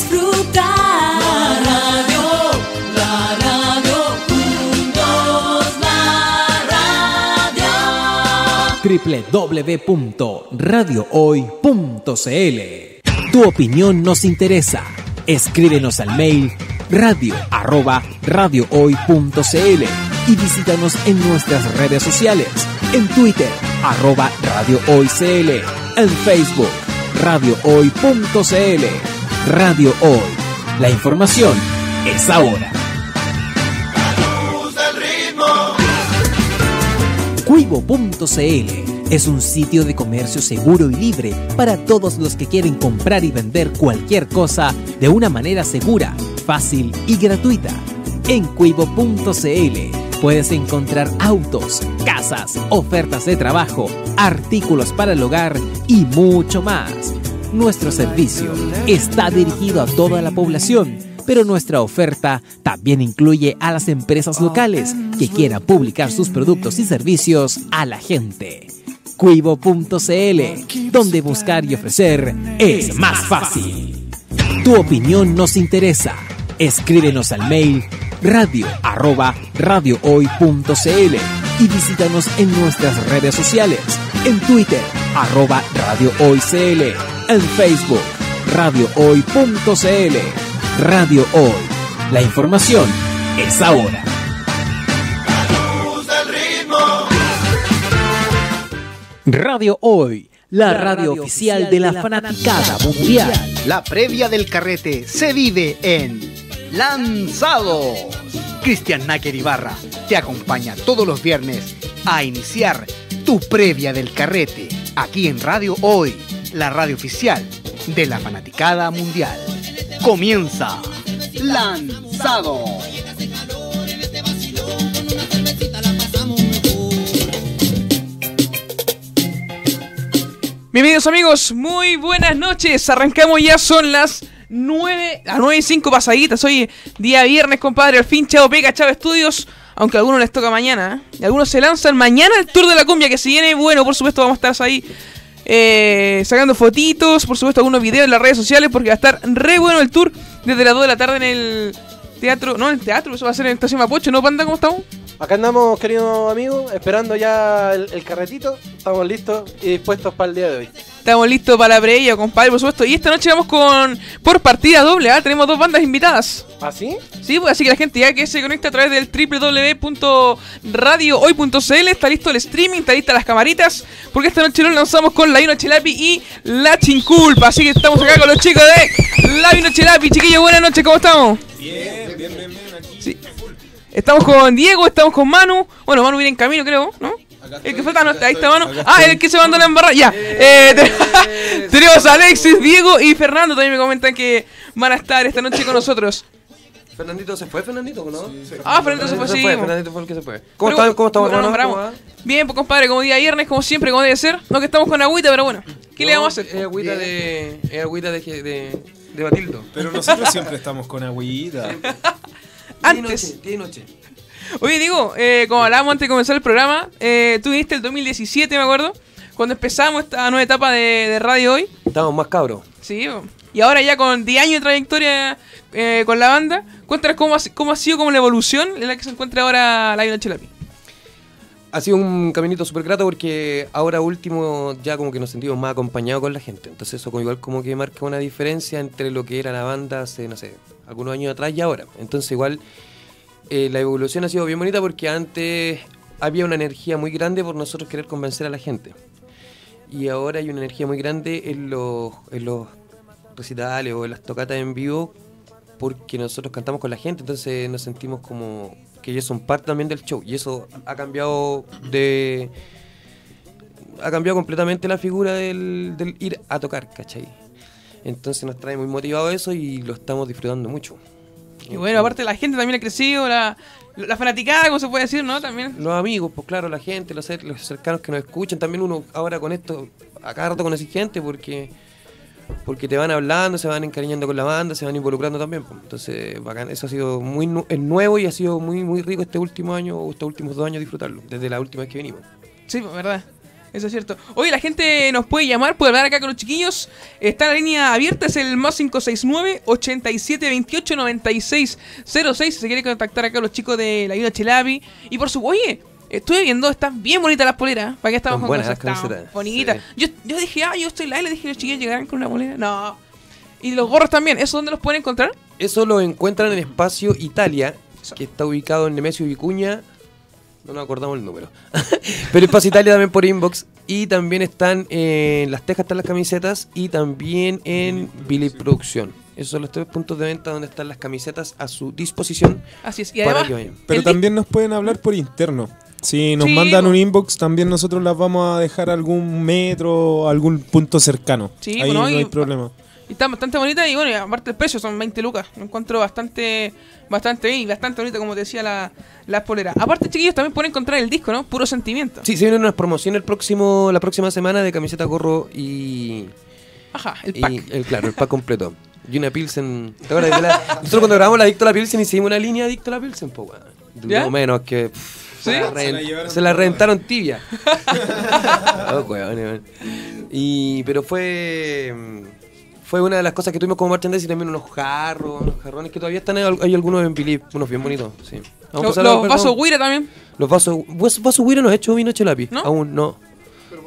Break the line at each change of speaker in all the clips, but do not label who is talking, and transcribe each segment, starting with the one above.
disfrutar. La radio, la radio, juntos la radio.
www.radiohoy.cl Tu opinión nos interesa. Escríbenos al mail radio arroba radiohoy.cl y visítanos en nuestras redes sociales. En Twitter, arroba radiohoycl. En Facebook, radiohoy.cl. Radio Hoy. La información es ahora. Cuivo.cl es un sitio de comercio seguro y libre para todos los que quieren comprar y vender cualquier cosa de una manera segura, fácil y gratuita. En Cuivo.cl puedes encontrar autos, casas, ofertas de trabajo, artículos para el hogar y mucho más. Nuestro servicio está dirigido a toda la población pero nuestra oferta también incluye a las empresas locales que quieran publicar sus productos y servicios a la gente. Cuivo.cl, donde buscar y ofrecer es más fácil. Tu opinión nos interesa. Escríbenos al mail radio arroba radiohoy.cl y visítanos en nuestras redes sociales. En Twitter, arroba radiohoycl. En Facebook, radiohoy.cl. Radio Hoy. La información es ahora. Radio Hoy, la radio oficial de la fanaticada mundial.
La previa del carrete se vive en Lanzados. Cristian Náquer Ibarra te acompaña todos los viernes a iniciar tu previa del carrete aquí en Radio Hoy, la radio oficial de la fanaticada mundial. Comienza Lanzado.
Bienvenidos amigos, muy buenas noches. Arrancamos ya, son las 9, a 9 y 5 pasaditas. Hoy día viernes, compadre. Al fin, Chavo Pega, Chavo Estudios. Aunque a algunos les toca mañana. ¿eh? Y algunos se lanzan mañana el Tour de la Cumbia, que si viene bueno, por supuesto, vamos a estar ahí eh, sacando fotitos. Por supuesto, algunos videos en las redes sociales, porque va a estar re bueno el tour desde las 2 de la tarde en el teatro. No, en el teatro, eso va a ser en el Estación Mapocho, ¿no, Panda? ¿Cómo estamos?
Acá andamos, queridos amigos, esperando ya el, el carretito. Estamos listos y dispuestos para el día de hoy.
Estamos listos para la previa, compadre, por supuesto. Y esta noche vamos con por partida doble, ¿ah? Tenemos dos bandas invitadas.
¿Ah, sí?
Sí, pues así que la gente ya que se conecta a través del www.radiohoy.cl está listo el streaming, está lista las camaritas, porque esta noche nos lanzamos con La Vino Chelapi y La Chinculpa. Así que estamos acá con los chicos de La Vino Chelapi. Chiquillos, buenas noches, ¿cómo estamos?
Bien, bien, bien, bien.
Estamos con Diego, estamos con Manu. Bueno, Manu viene en camino, creo, ¿no? El que falta no está, ahí está Manu. Ah, el que se mandó la embarrada. Ya. Eh, te- tenemos a Alexis, Diego y Fernando. También me comentan que van a estar esta noche con nosotros.
Fernandito se fue, Fernandito, ¿no?
Ah, Fernando se fue, sí.
Fernandito fue el que se fue. ¿Cómo
Pero-
está? ¿Cómo estamos,
¿cómo?
¿Cómo va?
Bien, pues compadre, como día viernes, como siempre, como debe ser. No que estamos con agüita, pero bueno. ¿Qué le vamos a hacer?
Es agüita de. Es agüita de, de, de Batildo.
Pero nosotros siempre estamos con agüita.
Antes.
Y noche.
Oye, digo, eh, como hablábamos antes de comenzar el programa, eh, tú viniste el 2017, me acuerdo, cuando empezamos esta nueva etapa de, de radio hoy.
Estamos más cabros.
Sí, y ahora ya con 10 años de trayectoria eh, con la banda, cuéntanos cómo ha, cómo ha sido como la evolución en la que se encuentra ahora la Noche Lápiz.
Ha sido un caminito súper grato porque ahora último ya como que nos sentimos más acompañados con la gente. Entonces eso como igual como que marca una diferencia entre lo que era la banda hace, no sé, algunos años atrás y ahora. Entonces igual eh, la evolución ha sido bien bonita porque antes había una energía muy grande por nosotros querer convencer a la gente. Y ahora hay una energía muy grande en los, en los recitales o en las tocatas en vivo porque nosotros cantamos con la gente, entonces nos sentimos como que ellos son parte también del show y eso ha cambiado de ha cambiado completamente la figura del, del ir a tocar, ¿cachai? Entonces nos trae muy motivado eso y lo estamos disfrutando mucho.
Y bueno, aparte la gente también ha crecido, la, la fanaticada, como se puede decir, ¿no? También.
Los amigos, pues claro, la gente, los, los cercanos que nos escuchan, también uno ahora con esto, a cada rato conoce gente porque porque te van hablando, se van encariñando con la banda, se van involucrando también. pues. Entonces, bacán, eso ha sido muy nu- es nuevo y ha sido muy muy rico este último año o estos últimos dos años disfrutarlo, desde la última vez que vinimos.
Sí, pues, verdad. Eso es cierto. Oye, la gente nos puede llamar, puede hablar acá con los chiquillos. Está la línea abierta, es el más 569-8728-9606. Si se quiere contactar acá los chicos de la Ayuda Chelapi. Y por su oye, estuve viendo, están bien bonitas las poleras. ¿Para qué estamos con
buenas
cosas? Están Bonitas.
sí.
Yo, yo dije, ah, yo estoy live, le dije los chiquillos llegarán con una polera. No. Y los gorros también, ¿eso dónde los pueden encontrar?
Eso lo encuentran en Espacio Italia, que está ubicado en Nemesio Vicuña. No nos acordamos el número. Pero Espacio Italia también por inbox. Y también están en Las Tejas, están las camisetas. Y también en Billy Producción. Esos son los tres puntos de venta donde están las camisetas a su disposición.
Así es. Y
para
además,
que vayan.
Pero también nos pueden hablar por interno. Si nos
Sí,
mandan un inbox, también nosotros las vamos a dejar a algún metro, algún punto cercano.
Sí,
Ahí
bueno,
no hay problema.
Y está bastante bonita y bueno, y aparte el precio son 20 lucas. Lo encuentro bastante bastante bien y bastante bonita, como te decía, la, las poleras. Aparte, chiquillos, también pueden encontrar el disco, ¿no? Puro sentimiento.
Sí, se vienen unas promociones el próximo, la próxima semana de camiseta, gorro y,
Ajá, el
y
pack.
el, claro, el pack completo. Y una Pilsen. ¿Te acuerdas de la- Nosotros cuando grabamos la Adicto a la Pilsen hicimos una línea Adicto a la Pilsen, pues, weón. No menos que. pff,
¿Sí?
Se la,
Se la
la reventaron tibia. Oh, weón, weón. Y, pero fue. Fue una de las cosas que tuvimos como merchandising y también unos jarros, unos jarrones que todavía están, hay hay algunos en Philip, unos bien bonitos, sí. Vamos a
Los, los vasos Guira también.
Los vasos. ¿Vasos Guira no ha hecho vino chelapi?
¿No?
Aún no.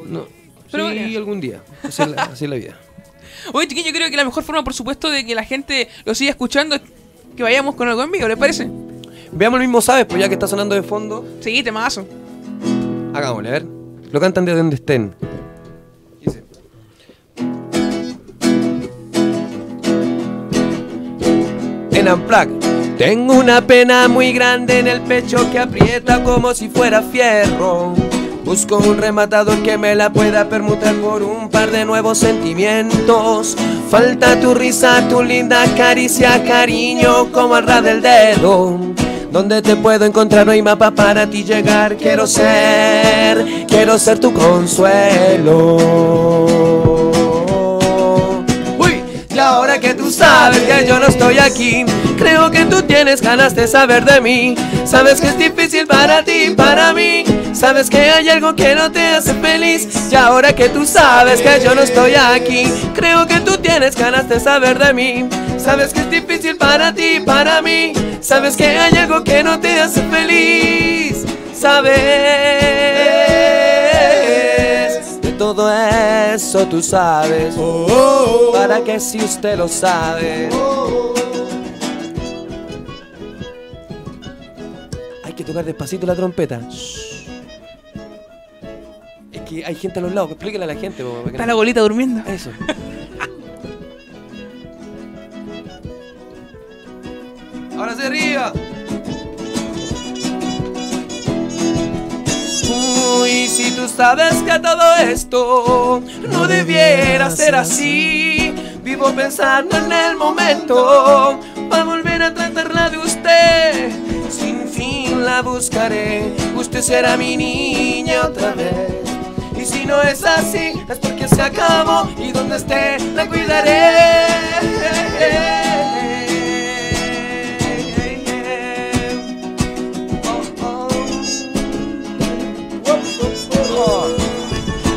no.
Pero
sí,
bueno.
algún día. Así es, la, así es la vida.
Oye, chiquillos, yo creo que la mejor forma, por supuesto, de que la gente lo siga escuchando es que vayamos con algo en vivo, ¿les parece?
Veamos el mismo sabes, pues ya que está sonando de fondo.
Sí, temazo.
Hagámosle, a ver. Lo cantan de donde estén. Tengo una pena muy grande en el pecho que aprieta como si fuera fierro. Busco un rematador que me la pueda permutar por un par de nuevos sentimientos. Falta tu risa, tu linda caricia, cariño, como al ras del dedo. ¿Dónde te puedo encontrar? No hay mapa para ti llegar. Quiero ser, quiero ser tu consuelo. Ahora que tú sabes que yo no estoy aquí, creo que tú tienes ganas de saber de mí. Sabes que es difícil para ti, para mí. Sabes que hay algo que no te hace feliz. Y ahora que tú sabes que yo no estoy aquí, creo que tú tienes ganas de saber de mí. Sabes que es difícil para ti, para mí. Sabes que hay algo que no te hace feliz. Sabes todo eso, tú sabes. Para que si usted lo sabe. Hay que tocar despacito la trompeta. Es que hay gente a los lados, explíquele a la gente.
Está
no-
la bolita durmiendo.
Eso. Ahora hacia arriba. Uy, si tú sabes que todo esto no debiera ser así. Vivo pensando en el momento para volver a tratarla de usted. Sin fin la buscaré. Usted será mi niña otra vez. Y si no es así, es porque se acabó y donde esté la cuidaré.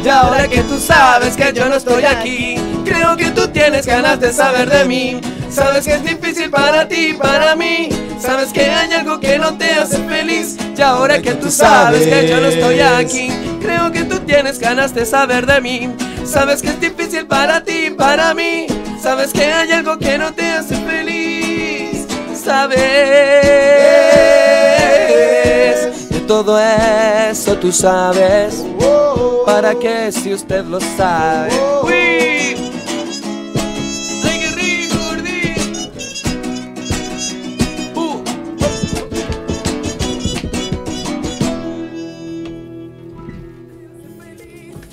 Y ahora que tú sabes que yo no estoy aquí, creo que tú tienes ganas de saber de mí. Sabes que es difícil para ti, para mí. Sabes que hay algo que no te hace feliz. Y ahora que tú sabes que yo no estoy aquí, creo que tú tienes ganas de saber de mí. Sabes que es difícil para ti, para mí. Sabes que hay algo que no te hace feliz. Sabes todo eso, tú sabes. Para que si usted lo sabe. Qué.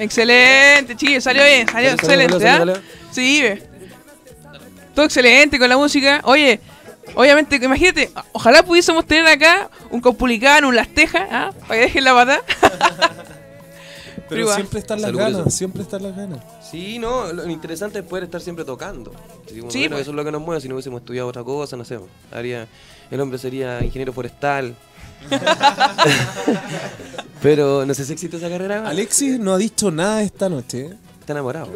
Excelente, chiquillos, salió bien, salió excelente,
salió,
¿ah?
salió.
Sí, ve. Todo excelente con la música. Oye, obviamente, imagínate, ojalá pudiésemos tener acá un Compulicano, un Las Tejas, ¿ah? Para que dejen la pata.
Pero siempre están las
Salud
ganas,
eso.
siempre están las ganas.
Sí, no, lo interesante es poder estar siempre tocando. Sí, bueno,
Sí,
bueno,
pues.
eso es lo que nos mueve. Si no hubiésemos estudiado otra cosa, no sé. Haría, el hombre sería ingeniero forestal. Pero no sé si existe esa carrera.
Alexis no ha dicho nada esta noche. ¿eh?
Está enamorado.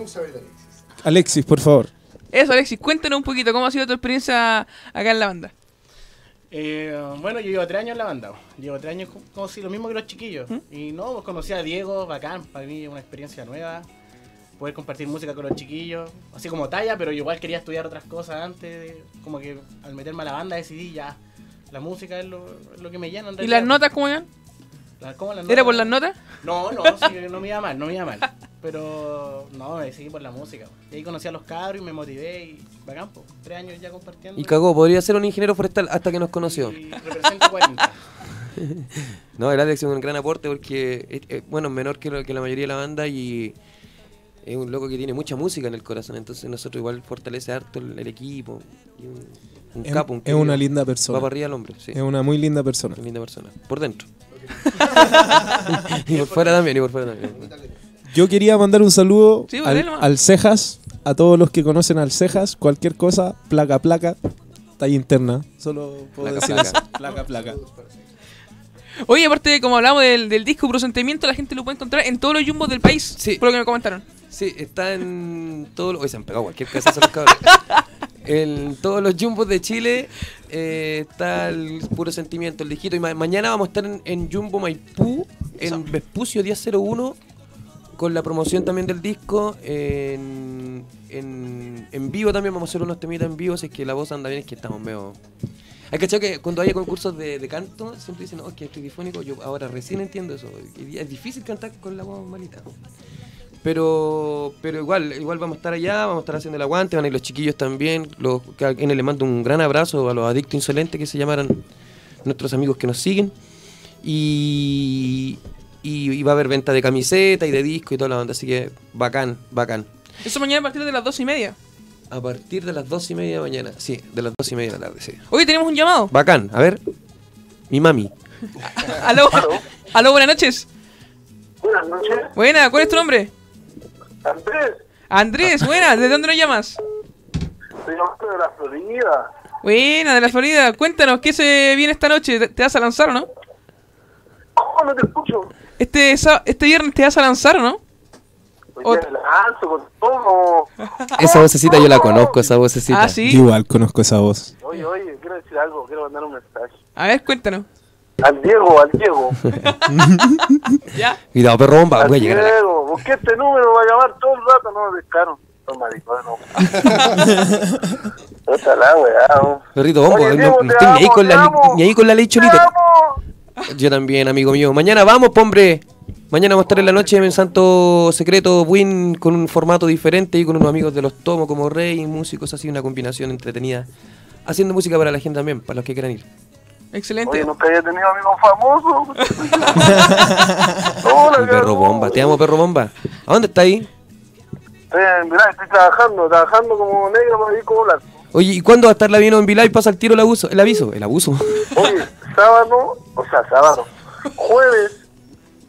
Alexis, por favor.
Eso, Alexis, cuéntanos un poquito cómo ha sido tu experiencia acá en la banda.
Eh, bueno, yo llevo tres años en la banda. Llevo tres años co- como si lo mismo que los chiquillos. Y no, pues conocí a Diego, bacán. Para mí es una experiencia nueva. Poder compartir música con los chiquillos. Así como talla, pero yo igual quería estudiar otras cosas antes. de- como que al meterme a la banda decidí ya. La música es lo, es lo que me llena en
¿Y las notas cómo eran?
La- ¿cómo las
¿Era por las notas?
No, no, sí, no me iba mal, no me iba mal. Pero no, me decidí por la música. Y ahí conocí a los cabros y me motivé y bacán, po. Tres años ya compartiendo.
Y cagó, podría ser un ingeniero forestal hasta que nos conoció.
Y represento 40.
No, el Alex es un gran aporte porque, eh, bueno, es menor que, lo- que la mayoría de la banda y es un loco que tiene mucha música en el corazón. Entonces nosotros igual fortalece harto el, el equipo. Y un, un
Es,
capo, un
es una linda
Va
persona.
para arriba el hombre, sí.
Es una muy linda persona.
Una linda persona. Por dentro. y por fuera también, y por fuera también.
Yo quería mandar un saludo
Sí,
al, Cejas, a todos los que conocen al Cejas, cualquier cosa, placa, placa, talla interna. Solo puedo
Placa,
decir
placa.
eso. Placa, placa.
Oye, aparte de como hablamos del, del disco Puro Sentimiento, la gente lo puede encontrar en todos los jumbos del país,
Sí.
por lo que me comentaron.
Sí, está en todos los... Hoy se han pegado cualquier cosa los cabros. En todos los jumbos de Chile eh, está el puro sentimiento, el disquito. Y ma- mañana vamos a estar en, en Jumbo Maipú, en Vespucio 1001, con la promoción también del disco. En, en, en vivo también vamos a hacer unos temitas en vivo, si es que la voz anda bien, es que estamos medio... Hay que que cuando haya concursos de, de canto, siempre dicen, es que estoy difónico. Yo ahora recién entiendo eso. Es difícil cantar con la voz malita. Pero, pero igual, igual vamos a estar allá, vamos a estar haciendo el aguante, van a ir los chiquillos también. Los, que a quienes les mando un gran abrazo a los adictos insolentes que se llamaran nuestros amigos que nos siguen. Y, y, y va a haber venta de camiseta y de disco y toda la onda, así que bacán, bacán.
Eso mañana a partir de las dos y media.
A partir de las dos y media de mañana, sí, de las dos y media de la tarde, sí.
Hoy tenemos un llamado.
Bacán, a ver, mi mami.
Aló, aló, buenas noches.
Buenas noches,
Buena, ¿cuál es tu nombre?
Andrés.
Andrés, buena, ¿de dónde nos llamas?
Soy de la Florida.
Buena, de la Florida. Cuéntanos, ¿qué se viene esta noche? ¿Te- ¿Te vas a lanzar o no?
¿Cómo no te escucho?
Este, este viernes te vas a lanzar no?
Día me lanzo con todo.
Esa vocecita yo la conozco, esa vocecita.
Ah, sí.
Yo igual conozco esa voz.
Oye, oye, quiero decir algo, quiero mandar un mensaje.
A ver, cuéntanos.
Al Diego, al Diego.
Ya.
Cuidado, perro bomba,
al
voy a llegar a la-
Diego. Busqué este número, va a llamar todo el rato, no me pescaron. No, maricón, no. La weá.
Perrito bombo, no, no estoy ni ahí con la, ni ahí con la ley
¡Te
cholita. Yo también, amigo mío. Mañana vamos, hombre. Mañana vamos a estar en la noche en Santo Secreto Win con un formato diferente y con unos amigos de los tomos como Rey, músicos, así una combinación entretenida. Haciendo música para la gente también, para los que quieran ir.
Excelente.
Oye, nunca había tenido amigos famosos. Hola,
perro bomba, te amo, perro bomba. ¿A dónde está ahí?
Estoy, mirá, estoy trabajando, trabajando como negro para ir como blanco.
Oye, ¿y cuándo va a estar la Vino en Vilay? Pasa el tiro el abuso, el aviso, el abuso.
Oye, sábado, o sea, sábado, jueves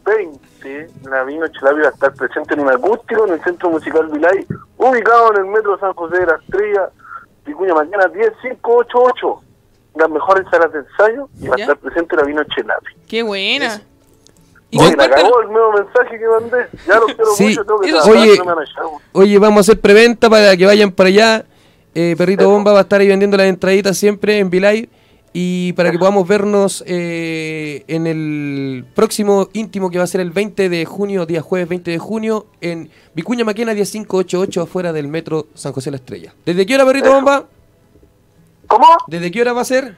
20, la Vino Chelavi va a estar presente en un acústico en el Centro Musical Vilay, ubicado en el Metro San José de la Estrella, Vicuña Mañana 10588. Las mejores salas de ensayo y va a estar presente la Vino Chelavi.
Qué buena. Y
Oye, la cagó el nuevo mensaje que mandé. Ya lo quiero
Sí,
mucho, tengo que
oye,
no me van a echar.
Oye, vamos a hacer preventa para que vayan para allá. Eh, Perrito Bomba va a estar ahí vendiendo las entraditas siempre en Vilay. Y para que podamos vernos eh, en el próximo íntimo que va a ser el 20 de junio, día jueves 20 de junio, en Vicuña Maquena 10588 afuera del metro San José la Estrella. ¿Desde qué hora, Perrito Bomba?
¿Cómo?
¿Desde qué hora va a ser?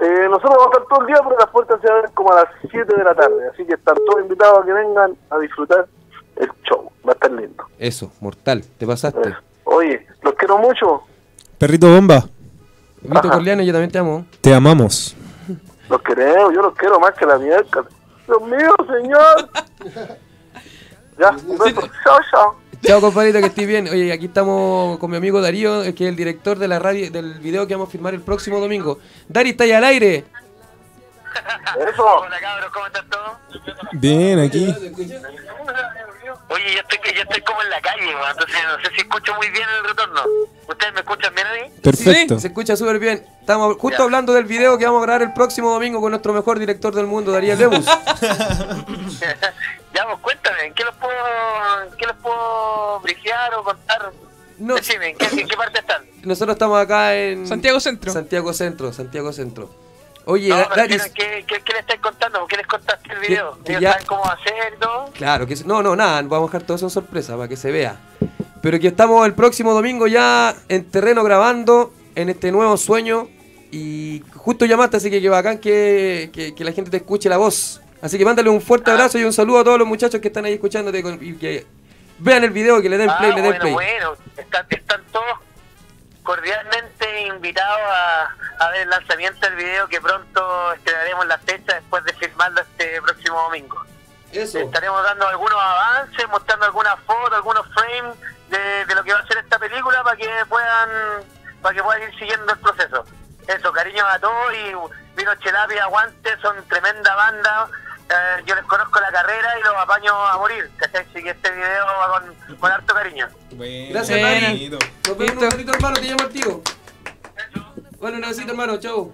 Eh, nosotros vamos a estar todo el día, pero las puertas se abren como a las 7 de la tarde. Así que están todos invitados a que vengan a disfrutar el show. Va a estar lindo.
Eso, mortal, te pasaste.
Eh, Oye, los quiero mucho.
Perrito bomba,
Vito. Corleano, yo también te amo.
te amamos.
Los queremos, yo los quiero más que la mierda. Dios mío, señor. ya, un beso. Chao, chao.
Chao, compadrito, que estés bien. Oye, aquí estamos con mi amigo Darío, eh, que es el director de la radio, del video que vamos a filmar el próximo domingo. Dari, está ahí al aire.
Eso.
Bien, aquí.
Oye, yo estoy, yo estoy como en la calle, entonces no sé si escucho muy bien el retorno. ¿Ustedes me escuchan bien a mí?
Perfecto.
Se escucha súper bien. Estamos justo
Ya.
hablando del video que vamos a grabar el próximo domingo con nuestro mejor director del mundo, Darío Lemus.
ya, pues cuéntame, ¿en qué los puedo, en qué los puedo brigear o contar?
No.
Decime, ¿en qué, en qué parte están?
Nosotros estamos acá en
Santiago Centro.
Santiago Centro, Santiago Centro. Oye,
No,
Daris,
¿qué, qué, qué, qué le estáis contando? ¿Por qué les contaste el video?
que
¿Ellos
ya-
saben cómo hacer y todo?
claro que no, no, nada, vamos a dejar todo eso en sorpresa para que se vea. Pero que estamos el próximo domingo ya en terreno grabando en este nuevo sueño y justo llamaste, así que qué bacán que, que, que la gente te escuche la voz. Así que mándale un fuerte
Ah.
abrazo y un saludo a todos los muchachos que están ahí escuchándote con- y que vean el video, que le den play,
Ah,
le den
bueno,
play.
bueno, están, están todos cordialmente invitados a, a ver el lanzamiento del video que pronto estrenaremos la fecha después de filmarlo este próximo domingo.
Eso.
Estaremos dando algunos avances, mostrando algunas fotos, algunos frames de, de lo que va a ser esta película para que puedan para que puedan ir siguiendo el proceso. Eso, cariño a todos y Vino Chelapi, aguante, son tremenda banda. Eh, yo les conozco la carrera y los apaño a morir. ¿cachai? Así que este video va con, con harto cariño.
Gracias. Nos vemos un ratito, hermano, te llamo el tío. Bueno, un besito, hermano, chau.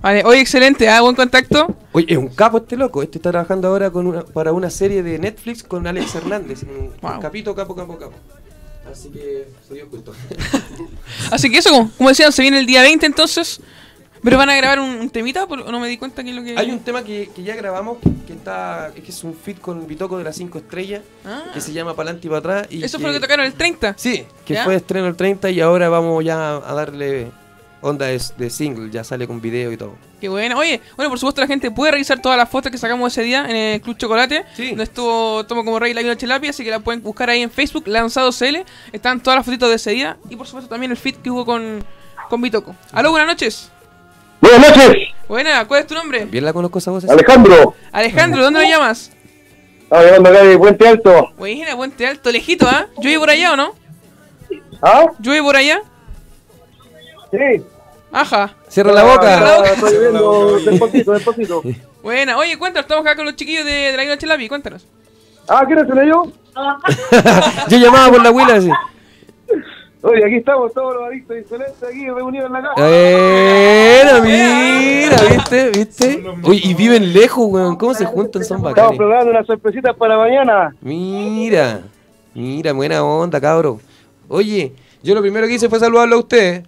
Vale, oye, excelente, ¿ah? buen contacto.
Oye, es un capo este loco. Este está trabajando ahora con una, para una serie de Netflix con Alex Hernández. Un,
Wow.
un capito, capo, capo, capo. Así que soy yo culto.
Así que eso, como, como decían, se viene el día 20 entonces. Pero van a grabar un, un temita, ¿o no me di cuenta que es lo que...
Hay un tema que, que ya grabamos que está es que es un fit con Bitoco de las 5 estrellas
Ah.
que se llama Palante y para atrás. Y
Eso fue lo que tocaron el 30.
Sí, que
¿Ya?
fue estreno el 30 y ahora vamos ya a darle onda de, de single. Ya sale con video y todo.
Qué bueno. Oye, bueno, por supuesto la gente puede revisar todas las fotos que sacamos ese día en el Club Chocolate.
Sí.
Donde estuvo Tomo como Rey la Vino Chelapi, así que la pueden buscar ahí en Facebook, Lanzado CL. Están todas las fotitos de ese día. Y por supuesto también el fit que hubo con, con Bitoco. Aló, buenas noches.
Buenas noches,
Buena, ¿cuál es tu nombre?
Bien la conozco esa voz. así.
Alejandro.
Alejandro, ¿dónde me llamas?
Estamos llegando acá de Puente Alto.
Buena, Puente Alto, lejito, ¿ah? ¿Llueve por allá o no?
¿Ah?
¿Llueve por allá?
Sí.
Ajá.
Cierra la boca.
Ah, Estoy viendo despacito, despacito.
Buena, oye, cuéntanos, estamos acá con los chiquillos de, de la Chelapi, cuéntanos.
Ah, ¿quiénes son ellos?
Yo llamaba por la huila así.
Oye, aquí estamos todos los adictos insolentes aquí reunidos en la casa.
Mira, ¿viste? ¿Viste? Oye, y viven lejos, weón. ¿Cómo se juntan? Son
Estamos
bacanes.
programando unas sorpresitas para mañana.
Mira, mira, buena onda, cabro. Oye, yo lo primero que hice fue saludarlo a usted.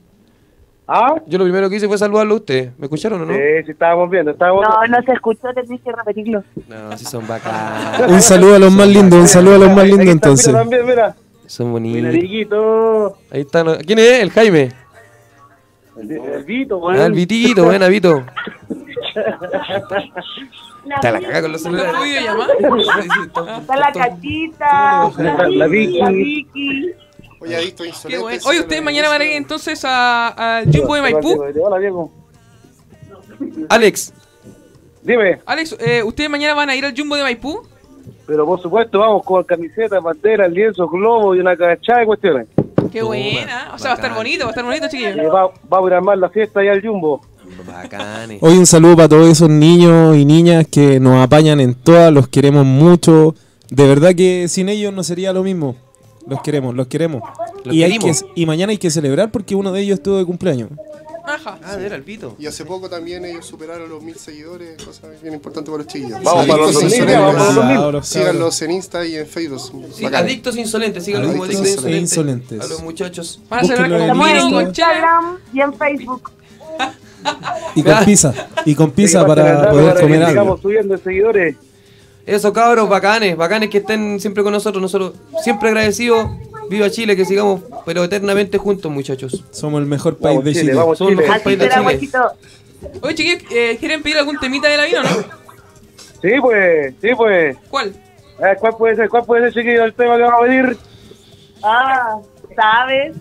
¿Ah?
Yo lo primero que hice fue saludarlo a usted. ¿Me escucharon o no?
Sí, sí, estábamos viendo, estábamos
No, no se escuchó, tenés que repetirlo.
No, sí son bacanes.
Un saludo a los más lindos, un saludo a los más lindos entonces.
También, mira.
Son bonitos. Ahí están. ¿Quién es? El Jaime.
El, el Vito, weón.
Ah, el Vitito, buena, Vito. Te la caga con los celulares.
Está la cachita,
La- Vicky.
Oye, adicto
Qué
insolente.
Oye, ustedes mañana van a ir entonces a- al Jumbo de Maipú.
Hola, Diego.
Alex,
Dime,
Alex, eh, ¿ustedes mañana van a ir al Jumbo de Maipú?
Pero por supuesto vamos con camiseta, bandera, lienzo, globo y una cachada de cuestiones.
Qué
Toma,
buena. O sea, va a estar bonito, va a estar bonito,
Eh,
chiquillos.
va, vamos a ir a armar la fiesta allá al Jumbo.
bacanes.
Hoy un saludo para todos esos niños y niñas que nos apañan en todas, los queremos mucho. De verdad que sin ellos no sería lo mismo. Los queremos, los queremos.
Los
y, hay que, y mañana hay que celebrar porque uno de ellos estuvo de cumpleaños.
Ah, era el Vito.
Y hace poco también ellos superaron los mil seguidores, cosa bien importante para los chiquillos.
Vamos para los
Adictos
2000,
insolentes.
vamos para los 2000.
Cabros, cabros.
Síganlos en Insta y en Facebook.
Sí, adictos insolentes, síganlos como
Adictos
adictos
e
insolentes.
insolentes.
A los muchachos.
Van a celebrar
Búsquenlo
con
en Instagram.
y en Facebook.
Y con pizza. Y con pizza para poder comer algo.
Sigamos subiendo de seguidores.
Eso, cabros, bacanes, bacanes que estén siempre con nosotros. Nosotros siempre agradecidos. Viva Chile, que sigamos, pero eternamente juntos, muchachos.
Somos el mejor país
Vamos
de
Chile,
Chile.
vamos
Somos el mejor país de Chile.
guachito.
Oye, chiquillos, eh, ¿quieren pedir algún temita de la vino o no?
Sí, pues, sí, pues.
¿Cuál?
¿Cuál puede ser, cuál puede ser, chiquillo, el tema que vamos a pedir?
Ah, ¿sabes?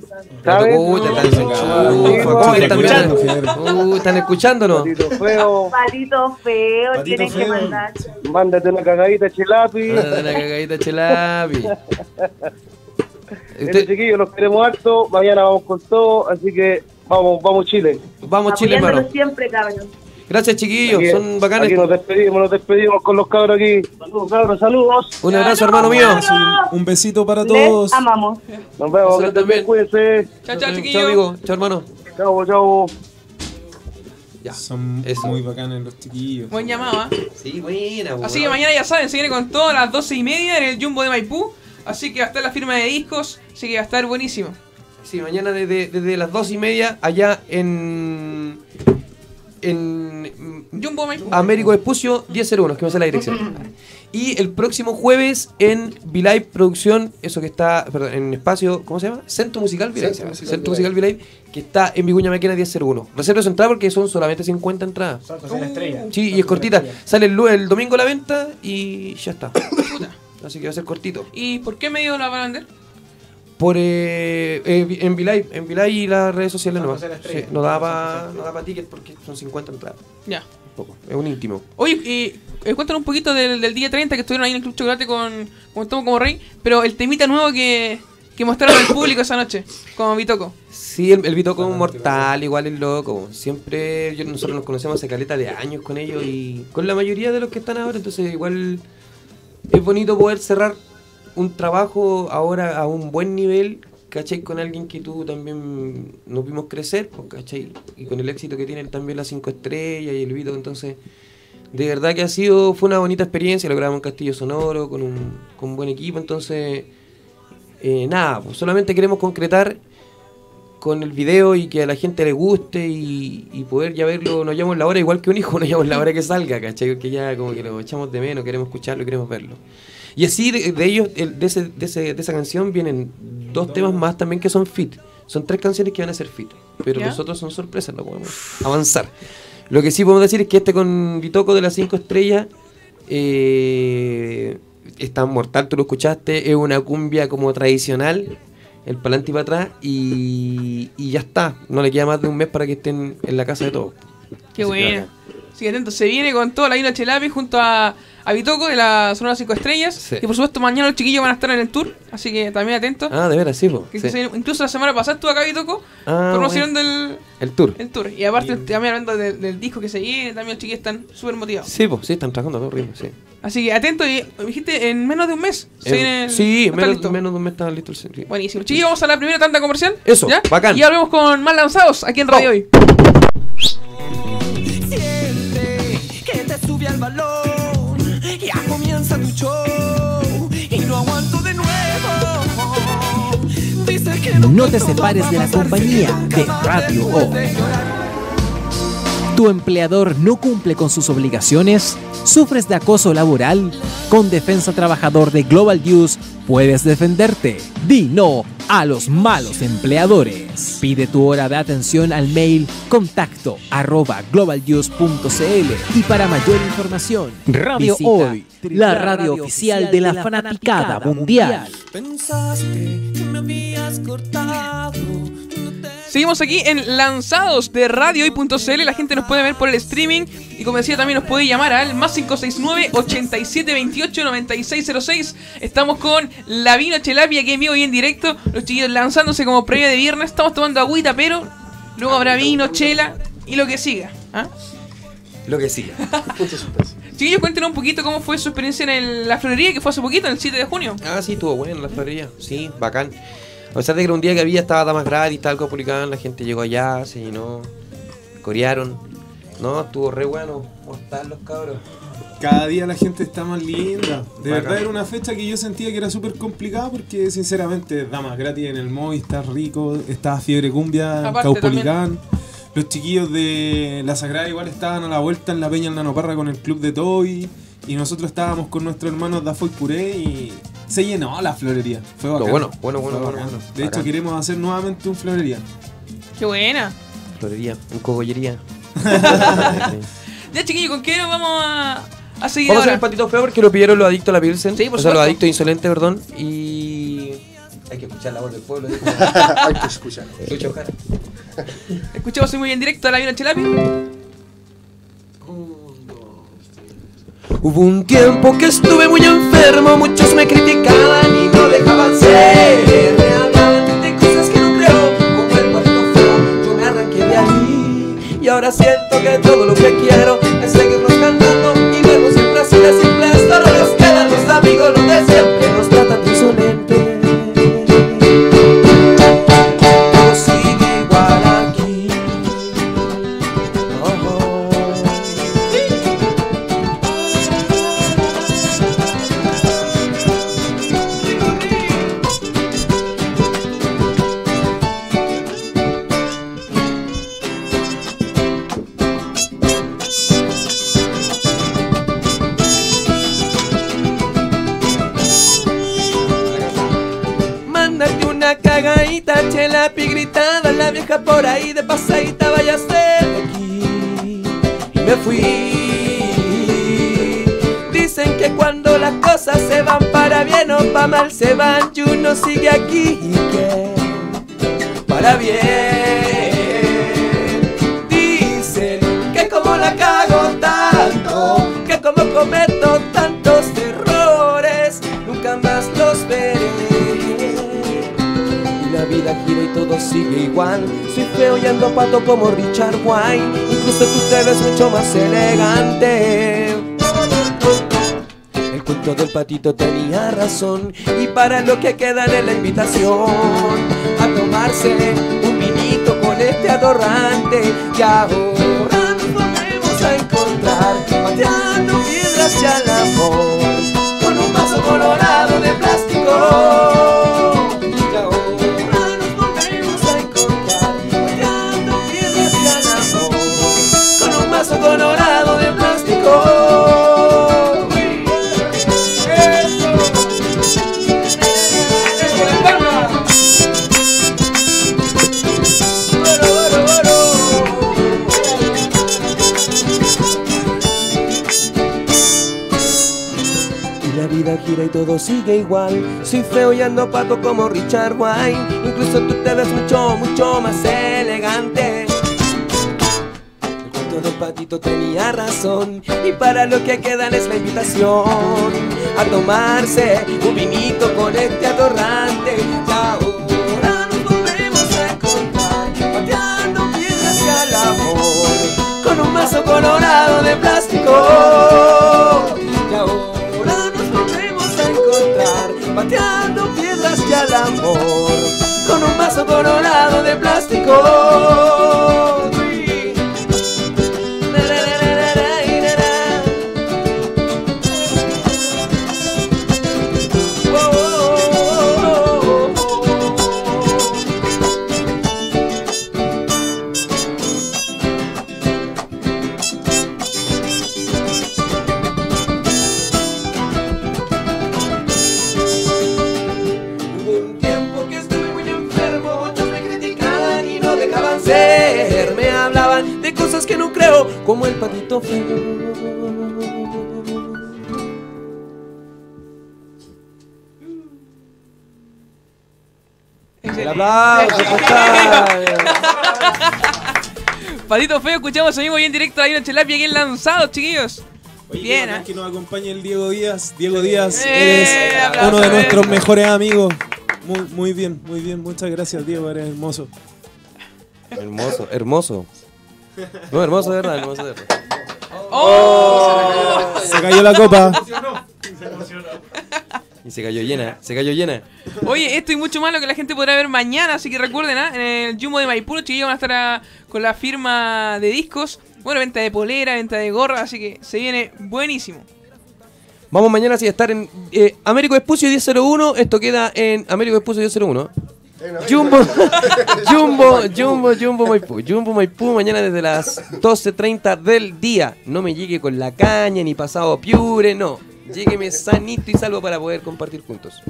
¿Sabes?
Uy, te están,
Sí, pues,
están
escuchando.
Uy, están escuchándonos.
Patito feo,
Patito feo,
Patito
tienen que mandar.
mándate una cagadita chilapi.
Ah, La cagadita chelapi.
Este
Usted-
chiquillo, los queremos harto. Mañana vamos con todo, así que vamos, vamos Chile.
Vamos Chile, hermano.
Siempre, cabrón.
Gracias, chiquillos,
Aquí-
son bacanes.
Aquí nos despedimos, nos despedimos con los cabros aquí. Saludos, cabros, saludos.
Un abrazo, hermano mío.
Un besito para
Les
todos.
amamos.
Nos vemos, bien, cuídense.
Chao, chao,
Chao,
chiquillos.
amigo. Chao, hermano.
Chao, chao.
Ya.
Son
Eso.
muy bacanes los chiquillos.
Buen llamado, ¿ah?
Sí, buena,
Así que mañana ya saben, se viene con todo a las 12 y media en el Jumbo de Maipú. Así que va a estar la firma de discos, así que va a estar buenísimo.
Sí, mañana desde, desde las dos y media allá en. En.
Jumbo Maipú.
Américo Espucio 1001, que me sé la dirección. Y el próximo jueves en Vilive Producción, eso que está, perdón, en espacio, ¿cómo se llama? Centro Musical Vilive.
Centro Musical
Centro
Vilive.
Musical Vilive, que está en Vicuña Maquena 1001. Reserva su entrada porque son solamente 50 entradas.
Son la Estrella.
Sí, y es cortita. Sale el, el domingo a la venta y ya está. Así que va a ser cortito.
¿Y por qué medio la van a vender?
Por eh, eh, en Vilive, en Vilive y las redes sociales
San
no.
José la Estrella.
Sí, no da para no da pa ticket porque son 50 entradas.
Ya.
Poco. Es un íntimo.
Oye, y eh, cuéntanos un poquito del, del día 30 que estuvieron ahí en el Club Chocolate con, con Tomo como Rey, pero el temita nuevo que, que mostraron al público esa noche, con Bitoco.
Sí, el, el Bitoco es un mortal, igual es loco. Siempre yo- nosotros nos conocemos hace caleta de años con ellos y con la mayoría de los que están ahora, entonces igual es bonito poder cerrar un trabajo ahora a un buen nivel, ¿cachai? Con alguien que tú también nos vimos crecer, pues, ¿cachai? Y con el éxito que tienen también las cinco estrellas y el Bitoco, entonces de verdad que ha sido, fue una bonita experiencia, lo grabamos en Castillo Sonoro con un, con buen equipo, entonces eh, nada, pues solamente queremos concretar con el video y que a la gente le guste y, y poder ya verlo, nos llamamos la hora igual que un hijo, nos llamamos la hora que salga, ¿cachai? Que ya como que lo echamos de menos, queremos escucharlo y queremos verlo. Y así de, de ellos, el- de, ese- de, ese- de esa canción vienen dos temas más también que son fit. Son tres canciones que van a ser fit, pero
¿Ya?
los otros son sorpresas, no podemos avanzar. Lo que sí podemos decir es que este con Bitoco de las cinco estrellas eh, es tan mortal, tú lo escuchaste, es una cumbia como tradicional, el palante y para atrás, y, y ya está. No le queda más de un mes para que estén en la casa de todos.
Qué.
Así que
atento, se viene con toda la Isla Chelapi junto a, a Bitoco de la Sonora 5 Estrellas.
Sí.
Y por supuesto, mañana los chiquillos van a estar en el tour, así que también atentos.
Ah, de veras, sí, po.
Que
Sí.
se- incluso la semana pasada estuvo acá Bitoco
Ah,
promocionando
bueno.
el,
El tour.
el tour. Y aparte, también hablando del, del disco que se viene, también los chiquillos están súper motivados.
Sí, pues, sí, están trabajando a todo ritmo, sí.
Así que atento, y dijiste en menos de un mes.
Eh,
viene el-
sí, menos, menos de un mes está listo el sí.
Buenísimo. Chiquillos, vamos a la primera tanda comercial.
Eso,
¿ya?
bacán.
Y ahora vemos con más lanzados aquí en Radio Hoy.
Siente que te sube al balón, ya comienza tu show y no aguanto de nuevo. Dices que
No te separes de la compañía de Radio O. ¿Tu empleador no cumple con sus obligaciones? ¿Sufres de acoso laboral? Con Defensa Trabajador de Global News puedes defenderte. Di no a los malos empleadores. Pide tu hora de atención al mail contacto arroba globalnews.cl y para mayor información, Radio Hoy, la radio oficial de la fanaticada mundial.
pensaste que me habías cortado.
Seguimos aquí en Lanzados de radiohoy.cl. La gente nos puede ver por el streaming. Y como decía, también nos puede llamar al más 569-8728-9606. Estamos con Lavino Chelapia aquí en vivo y en directo. Los chiquillos lanzándose como previa de viernes. Estamos tomando agüita, pero luego habrá vino, chela y lo que siga. ¿ah?
Lo que siga.
Chiquillos, cuéntenos un poquito cómo fue su experiencia en el- la florería que fue hace poquito, el 7 de junio.
Ah, sí, estuvo bueno la florería. Sí, bacán. A pesar de que era un día que había, estaba damas gratis, estaba el Copulicán, la gente llegó allá, se llenó, corearon. No, estuvo re bueno. Mortal los cabros.
Cada día la gente está más linda. De
Bacán.
verdad era una fecha que yo sentía que era súper complicada porque sinceramente damas gratis en el Moy, está rico, estaba fiebre cumbia,
Aparte
Caupolicán. Los chiquillos de la Sagrada igual estaban a la vuelta en la Peña en Nanoparra con el club de Toy. Y nosotros estábamos con nuestros hermanos Dafoy Puré y se llenó la florería. Fue
Lo bueno, bueno, bueno, bueno.
De hecho
Bacán.
queremos hacer nuevamente un florería.
Qué buena.
Florería, un cogollería.
Ya, chiquillos, ¿con qué nos vamos a, a seguir
Vamos a hacer el patito feo porque lo pidieron los adictos a la Pilsen.
Sí, por
o sea, los adictos insolentes, perdón. Y. Hay que escuchar la voz del pueblo.
Hay que.
Escuchamos muy en directo a Lavino Chelapi.
Hubo un tiempo que estuve muy enfermo, muchos me criticaban y no dejaban ser. Realmente cosas que no creo, como el patito feo, yo me arranqué de ahí. Y ahora siento que todo lo que quiero es seguirnos cantando y verlo siempre así de. Se van para bien o para mal se van y uno sigue aquí y que para bien. Dicen que como la cago tanto, que como cometo tantos errores, nunca más los veré. Y la vida gira y todo sigue igual. Soy feo y ando pato como Richard Wine. Incluso tú te ves mucho más elegante. El cuento del patito tenía razón. Y para lo que quedan la invitación a tomarse un vinito con este atorrante. Y ahora nos volvemos a encontrar pateando piedras y al amor con un vaso colorado de plástico. Y todo sigue igual. Soy feo y ando pato como Richard Wine. Incluso tú te ves mucho, mucho más elegante. El cuento del patito tenía razón. Y para lo que quedan es la invitación a tomarse un vinito con este atorrante. Y ahora nos volvemos a encontrar pateando piedras y al amor con un mazo colorado de plástico. Con un vaso colorado de plástico. De cosas que no creo, como el patito feo. El aplauso,
Patito feo, escuchamos ahí muy en directo ahí en Chelapia aquí en lanzado, chiquillos.
Oye,
Bien, ¿eh?
que nos acompañe el Diego Díaz. Diego Díaz,
Eh,
eres
aplauso,
uno de nuestros mejores amigos. Muy, muy bien, muy bien. Muchas gracias, Diego, eres hermoso.
Hermoso, hermoso. No, hermoso de verdad, hermoso de verdad.
¡Oh!
Se cayó la copa.
Y se cayó llena, se cayó llena.
Oye, esto y mucho más lo que la gente podrá ver mañana, así que recuerden, ¿ah? en el Jumbo de Maipú, los chiquillos van a estar ah, con la firma de discos, bueno, venta de polera, venta de gorra, así que se viene buenísimo.
Vamos mañana sí a estar en eh, Américo Espucio 1001. Esto queda en Américo Espucio 1001. Jumbo, Jumbo, Jumbo, Jumbo Maipú. Jumbo Maipú mañana desde las 12.30 del día. No me llegue con la caña ni pasado piure, no. Llégueme sanito y salvo para poder compartir juntos.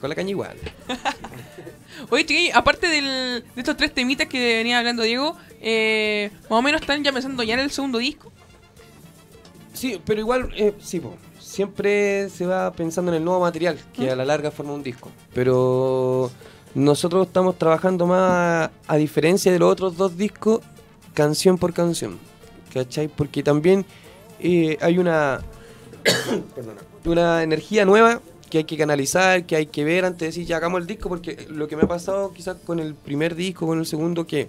Con la caña igual.
Oye, chiquillos, aparte del- de estos tres temitas que venía hablando Diego, eh, más o menos están ya pensando ya en el segundo disco.
Sí, pero igual, eh, sí, po. siempre se va pensando en el nuevo material, que a la larga forma un disco. Pero nosotros estamos trabajando más, a diferencia de los otros dos discos, canción por canción. ¿Cachai? Porque también eh, hay una, una energía nueva que hay que canalizar, que hay que ver antes de decir ya hagamos el disco, porque lo que me ha pasado quizás con el primer disco, con el segundo, que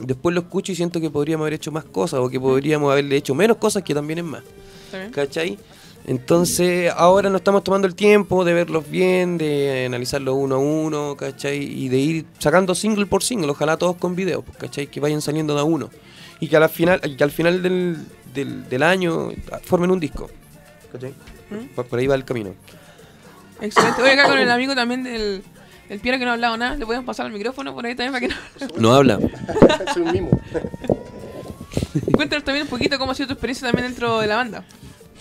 después lo escucho y siento que podríamos haber hecho más cosas o que podríamos haberle hecho menos cosas que también es más. ¿Cachai? Entonces ahora nos estamos tomando el tiempo de verlos bien, de analizarlos uno a uno, ¿cachai? Y de ir sacando single por single, ojalá todos con videos, pues, ¿cachai? Que vayan saliendo de a uno. Y que al final, y que al final del, del, del año formen un disco. ¿Cachai? Por, por ahí va el camino.
Excelente. Oye, acá con el amigo también del, del piano que no ha hablado nada, le podemos pasar el micrófono por ahí también para que no...
No habla.
Soy un mimo.
Cuéntanos también un poquito cómo ha sido tu experiencia también dentro de la banda.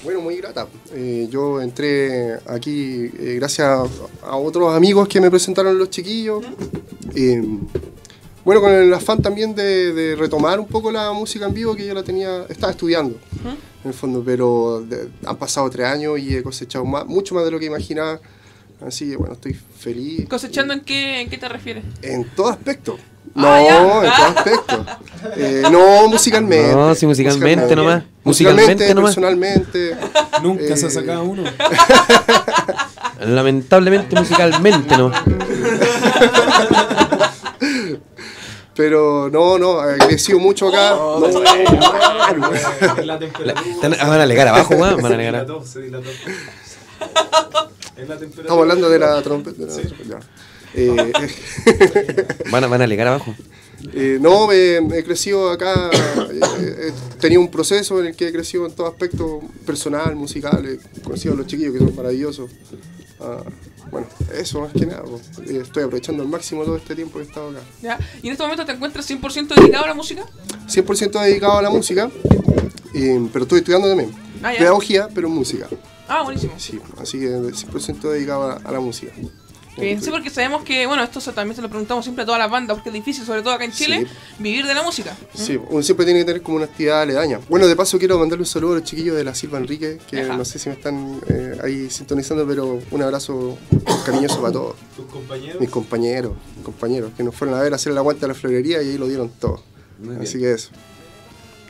Bueno, muy grata. Eh, yo entré aquí eh, gracias a, a otros amigos que me presentaron los chiquillos. Eh, Bueno, con el afán también de, de retomar un poco la música en vivo que yo la tenía, estaba estudiando en el fondo, pero de- han pasado tres años y he cosechado más- mucho más de lo que imaginaba. Así que bueno, estoy feliz
¿Cosechando en qué, en qué te refieres?
en todo aspecto. No,
Ah,
en todo aspecto. Eh, no musicalmente.
No, sí, musicalmente nomás.
Musicalmente,
Musicalmente nomás.
personalmente.
Nunca se ha
Eh,
sacado uno.
Lamentablemente musicalmente, ¿no?
Pero no, no, ha crecido mucho acá.
Oh,
No,
La temperatura.
Ah, van a alegar abajo, weón. Van a
Se
alegar
dilató, se dilató. Es la temperatura.
Estamos hablando de la trompeta. de la trompeta, ya. Eh,
Van a, van a alegar abajo.
eh, no, me- he crecido acá, eh, he tenido un proceso en el que he crecido en todo aspecto personal, musical, he conocido a los chiquillos que son maravillosos. Ah, bueno, eso más que nada, pues. Estoy aprovechando al máximo todo este tiempo que he estado acá.
¿Ya? ¿Y en este momento te encuentras 100% dedicado a la música?
100% dedicado a la música, pero estoy estudiando también.
Ah.
Pedagogía, pero música.
Ah, buenísimo.
Sí, así que 100% dedicado a, a la música.
Bien, sí, porque sabemos que, bueno, esto se- también se lo preguntamos siempre a todas las bandas, porque es difícil, sobre todo acá en Chile, vivir de la música.
Sí, uno siempre tiene que tener como una actividad aledaña. Bueno, de paso quiero mandarle un saludo a los chiquillos de la Silva Enrique, que no sé si me están eh, ahí sintonizando, pero un abrazo cariñoso para todos.
¿Tus compañeros?
Mis compañeros, mis compañeros, que nos fueron a ver a hacer el aguante a la florería y ahí lo dieron todo. Así que eso.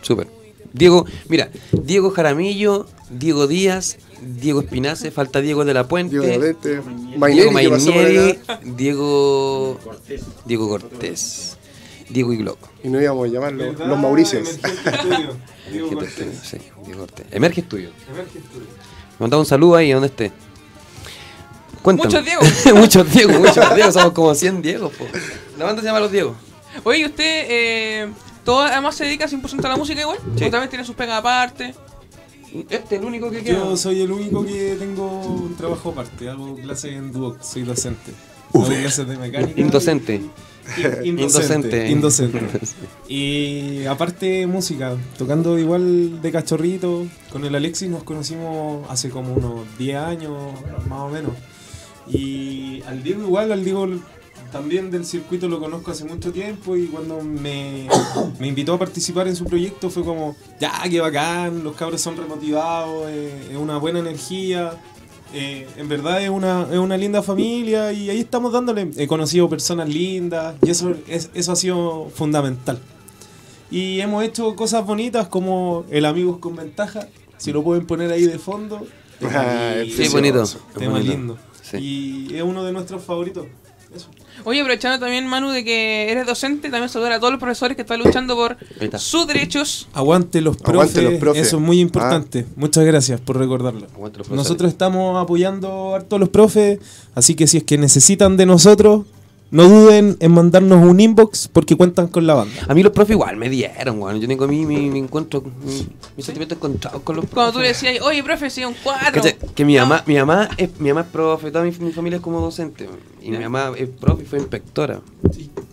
Súper. Diego, mira, Diego Jaramillo, Diego Díaz, Diego Espinace, falta Diego de la Puente,
Diego de la Puente,
Diego
por
Mainieri,
acá.
Diego Diego Cortés, Diego Igloc.
Y no íbamos a llamarlo
¿Verdad?
los Mauricios.
Diego Cortés.
Estudio, sí, Diego Cortés. Emerge Estudio.
Emerge Estudio.
Mandaba un saludo ahí donde esté. Cuéntame.
Muchos Diego.
muchos Diego, muchos Diego, somos como 100 Diego. po. La banda se llama Los Diego.
Oye, ¿y usted, eh, todo además se dedica 100% a la música igual?
Sí.
¿O también tiene sus pegas aparte?
Este es el único que
Yo soy el único que tengo un trabajo aparte. Hago clases en Duoc, soy docente. Hago clases de mecánica.
Indocente.
In- Indocente.
Indocente.
Indocente. Y aparte música, tocando igual de cachorrito. Con el Alexis nos conocimos hace como unos 10 años, más o menos. Y al Diego igual, al Diego también del circuito lo conozco hace mucho tiempo y cuando me, me invitó a participar en su proyecto fue como, ya, qué bacán, los cabros son remotivados, eh, es una buena energía. eh, en verdad es una, es una linda familia y ahí estamos dándole. He conocido personas lindas y eso, es, eso ha sido fundamental. Y hemos hecho cosas bonitas como el Amigos con Ventaja, si lo pueden poner ahí de fondo.
Ah,
Sí, bonito.
Tema
bonito.
lindo.
Sí.
Y es uno de nuestros favoritos. Eso.
Oye, aprovechando también, Manu, de que eres docente, también saludar a todos los profesores que están luchando por sus derechos.
Aguante los profes,
Aguante los profes.
eso es muy importante. Muchas gracias por recordarlo.
Aguante los profesores.
Nosotros estamos apoyando a todos los profes, así que si es que necesitan de nosotros, no duden en mandarnos un inbox porque cuentan con la banda.
A mí los profes igual me dieron, weón. Yo tengo mí mi, mi encuentro, mi, mis sentimientos encontrados con los profes.
Cuando tú le decías, oye, profe, si un cuatro.
¿Cachai? Que mi mamá, mi mamá es, mi mamá es profe, toda mi, mi familia es como docente. Y mi mamá es profe y fue inspectora.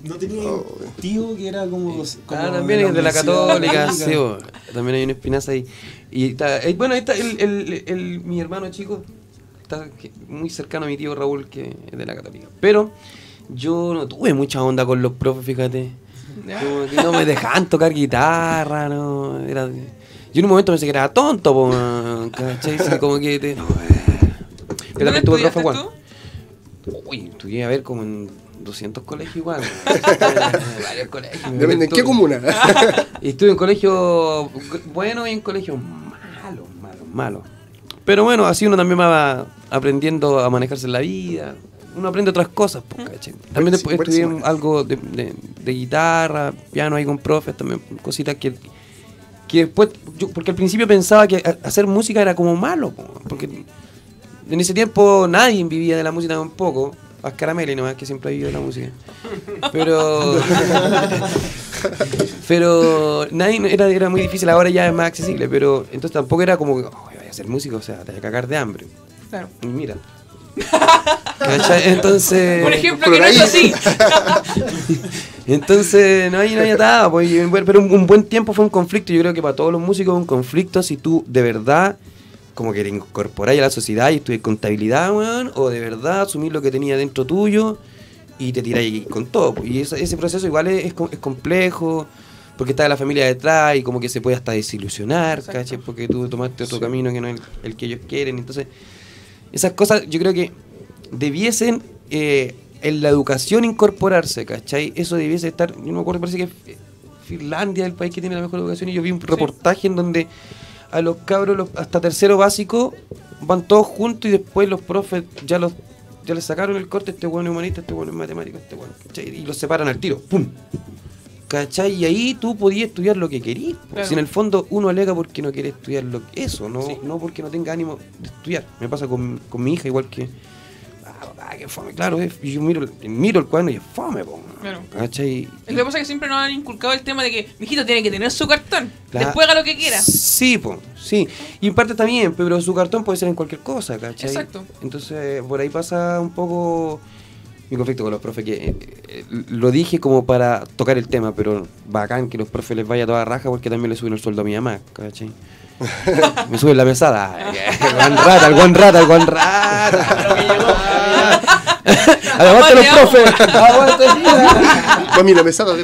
No tenía
Oh,
un tío que era como...
Ah, también es de la católica, sí, weón. También hay una espinaza ahí. Y está, eh, bueno, ahí está el, el- el- mi hermano chico, está que- muy cercano a mi tío Raúl, que es de la católica. Pero yo no tuve mucha onda con los profes, fíjate. Como que no me dejaban tocar guitarra, no. Era, yo en un momento pensé que era tonto, po, ¿cachai? Sí, como que te,
¿Dónde
también tuve profe igual. Uy, estudié a ver como en 200 colegios igual. Varios colegios. me
Depende en qué comuna.
y estuve en colegios buenos y en colegios malos, malos, malos. Pero bueno, así uno también va aprendiendo a manejarse en la vida. Uno aprende otras cosas, po, ¿cachai? También después estudié
buenísimo.
algo de, de- de guitarra, piano ahí con profes, también cositas que, que después, yo- porque al principio pensaba que hacer música era como malo, po, porque en ese tiempo nadie vivía de la música tampoco. Ascarameli nomás que siempre ha vivido de la música. Pero. pero nadie era, era muy difícil, ahora ya es más accesible. Pero entonces tampoco era como que, oh, voy a hacer música, o sea, te voy a cagar de hambre.
Claro.
Y mira. ¿Cachai? Entonces.
Por ejemplo, que no es así.
Entonces, no hay, no hay atado, pues, pero un, un buen tiempo fue un conflicto. Yo creo que para todos los músicos es un conflicto si tú de verdad, como que te incorporáis a la sociedad y estudias contabilidad, weón, o de verdad asumir lo que tenía dentro tuyo y te tiráis con todo. po. Y ese proceso igual es, es com- es complejo, porque está la familia detrás y como que se puede hasta desilusionar, ¿cachai? Porque tú tomaste otro camino que no es el, el que ellos quieren. Entonces, esas cosas yo creo que debiesen eh, en la educación incorporarse, ¿cachai? Eso debiese estar, yo no me acuerdo, parece que Finlandia es el país que tiene la mejor educación y yo vi un reportaje en donde a los cabros los- hasta tercero básico van todos juntos y después los profes ya los ya les sacaron el corte, este bueno es humanista, este bueno es matemático, este bueno, ¿cachai? Y los separan al tiro, ¡pum! ¿Cachai? Y ahí tú podías estudiar lo que querías. po.
Claro.
Si en el fondo uno alega porque no quiere estudiar lo eso, no, no porque no tenga ánimo de estudiar. Me pasa con, con mi hija igual que. Ah, papá, qué fome, claro, y yo miro, miro el cuaderno y es fome, po.
Claro.
¿Cachai?
Lo que pasa es que siempre nos han inculcado el tema de que mi hijito tiene que tener su cartón.
Claro.
Después haga lo que quiera.
Sí, po, sí. Y en parte bien, pero su cartón puede ser en cualquier cosa, ¿cachai?
Exacto.
Entonces, por ahí pasa un poco conflicto con los profes, que eh, eh, lo dije como para tocar el tema, pero bacán que los profes les vaya toda raja porque también le suben el sueldo a mi mamá, ¿cachai? Me suben la mesada. Buen rata, el buen rata, el rata. Aguante los profes. Aguante.
Mami, la mesada,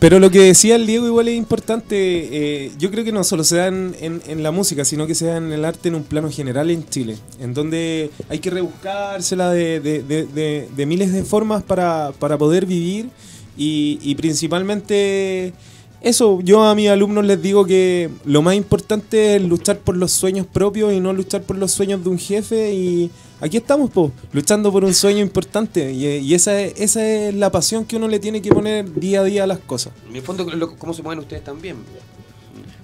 Pero, lo que decía el Diego igual es importante, eh, yo creo que no solo se da en, en- en la música, sino que se da en el arte en un plano general en Chile, en donde hay que rebuscársela de, de- de- de- de miles de formas para, para poder vivir y, y principalmente eso, yo a mis alumnos les digo que lo más importante es luchar por los sueños propios y no luchar por los sueños de un jefe y aquí estamos, po, luchando por un sueño importante y, y esa, es, esa es la pasión que uno le tiene que poner día a día a las cosas.
En el fondo, lo- ¿cómo se mueven ustedes también?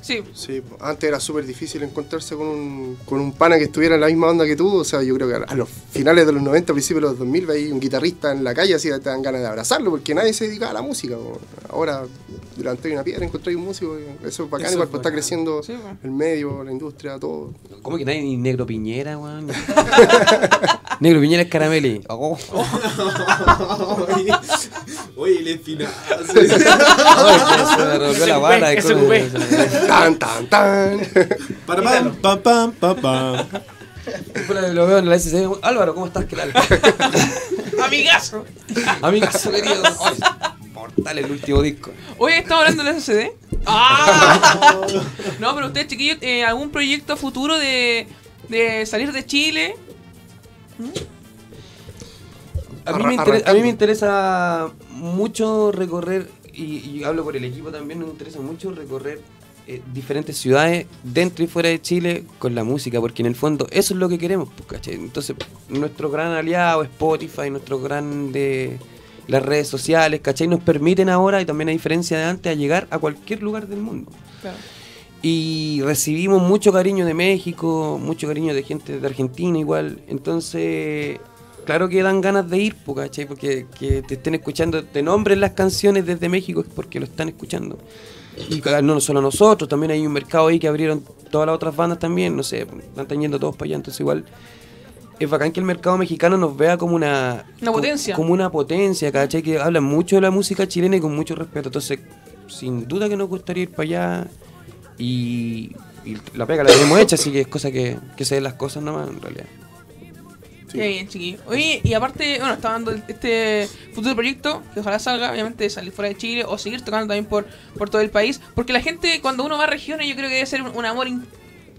Sí.
Sí, antes era súper difícil encontrarse con un, con un pana que estuviera en la misma onda que tú. O sea, yo creo que a los finales de los 90, principios de los 2000, veía un guitarrista en la calle así te dan ganas de abrazarlo porque nadie se dedicaba a la música. po. Ahora, delante de una piedra encontré un músico. Eso es bacán,
Eso
igual,
es
pues está creciendo
Sí,
el medio, la industria, todo.
¿Cómo que nadie ni negro piñera, weón? negro piñera es carameli. Oh.
Oye, le espina.
Ay, que se me la bala.
Tan, tan, tan.
Para pam, pam, pam, pam, pam.
Lo veo en la SC. Álvaro, ¿cómo estás? ¿Qué tal?
Amigazo.
Amigazo querido. Mortal el último disco.
Hoy estamos hablando del SCD. ¡Ah! no, pero ustedes, chiquillos, eh, ¿algún proyecto futuro de, de salir de Chile?
A mí, me interesa, a mí
arrancando.
me interesa mucho recorrer, y, y hablo por el equipo también, nos interesa mucho recorrer eh, diferentes ciudades dentro y fuera de Chile con la música, porque en el fondo eso es lo que queremos, pues, ¿cachai? Entonces, nuestro gran aliado, Spotify, nuestro gran de las redes sociales, ¿cachai? Nos permiten ahora, y también a diferencia de antes, a llegar a cualquier lugar del mundo.
Claro.
Y recibimos mucho cariño de México, mucho cariño de gente de Argentina igual. Entonces, claro que dan ganas de ir, ¿cachai? Porque que te estén escuchando, te nombren las canciones desde México es porque lo están escuchando. Y no solo nosotros, también hay un mercado ahí que abrieron todas las otras bandas también, no sé, están yendo todos para allá, entonces igual es bacán que el mercado mexicano nos vea como una...
Potencia.
Como una potencia, ¿cachai? Que hablan mucho de la música chilena y con mucho respeto. Entonces, sin duda que nos gustaría ir para allá y, y la pega la tenemos hecha, así que es cosa que, que se den las cosas nomás en realidad.
Qué bien, chiquillos. Oye, y aparte, bueno, está dando este futuro proyecto, que ojalá salga, obviamente, de salir fuera de Chile o seguir tocando también por, por todo el país. Porque la gente, cuando uno va a regiones, yo creo que debe ser un, un amor in-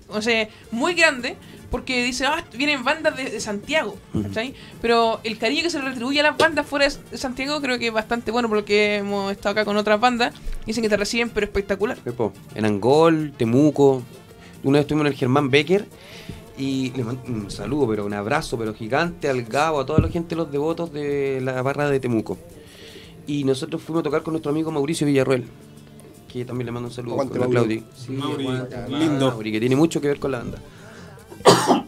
o sea, muy grande. Porque dice, ah, vienen bandas de, de Santiago, ¿cachai? Pero el cariño que se le retribuye a las bandas fuera de Santiago creo que es bastante bueno porque hemos estado acá con otras bandas. Dicen que te reciben, pero espectacular.
Pepo, En Angol, Temuco, una vez estuvimos en el Germán Becker y le mando un saludo, pero un abrazo, pero gigante al Gabo, a toda la gente, los devotos de la barra de Temuco. Y nosotros fuimos a tocar con nuestro amigo Mauricio Villarruel, que también le mando un saludo
Aguante,
con
Mauri.
Claudi. Sí,
Mauri,
aguante,
lindo.
Mauri, que tiene mucho que ver con la banda.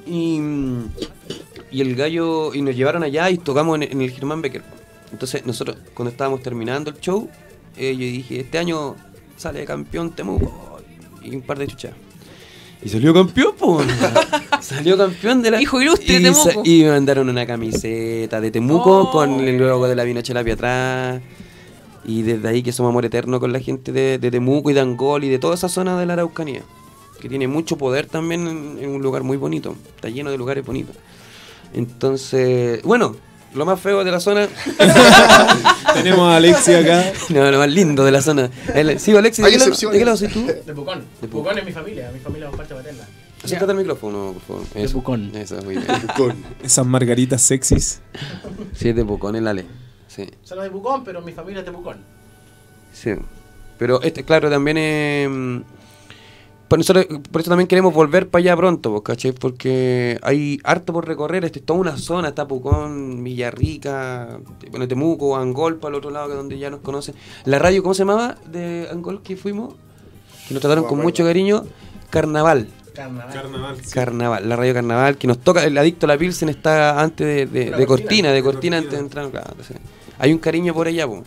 Y, y el gallo, y nos llevaron allá y tocamos en, en el Germán Becker. Entonces nosotros, cuando estábamos terminando el show, eh, yo dije, este año sale campeón Temuco. Y un par de chuchas. Y salió campeón, po. salió campeón de la.
Hijo ilustre
y,
Temuco.
y me mandaron una camiseta de Temuco
Oh.
con el logo de la Vinochelapia atrás. Y desde ahí que somos amor eterno con la gente de, de Temuco y de Angol y de toda esa zona de la Araucanía. Que tiene mucho poder también en, en un lugar muy bonito. Está lleno de lugares bonitos. Entonces, bueno, lo más feo de la zona.
Tenemos a Alexi acá.
No, lo más lindo de la zona. El, sí, Alexi, ¿de. ¿de qué lado soy tú?
De Pucón. De Pucón es mi familia, mi familia es parte paterna.
Acércate al micrófono, por favor. Eso,
Pucón.
Eso, muy bien.
Esas margaritas sexys.
Sí, es de Pucón, el Ale. Sí,
Son de Pucón, pero mi familia es de Pucón.
sí. Pero este, claro, también es... Por, nosotros- por eso también queremos volver para allá pronto, pues, ¿cachai? Porque hay harto por recorrer, este, toda una zona, está Pucón, Villarrica, bueno, Temuco, Angol, para el otro lado, que es donde ya nos conocen. La radio, ¿cómo se llamaba? De Angol que fuimos, que nos trataron con mucho cariño, Carnaval.
Carnaval.
Carnaval. sí.
Carnaval, la radio Carnaval, que nos toca, el adicto a la Pilsen está antes de, de-
cortina.
cortina, de cortina antes de entrar. claro, entonces, hay un cariño por allá, po.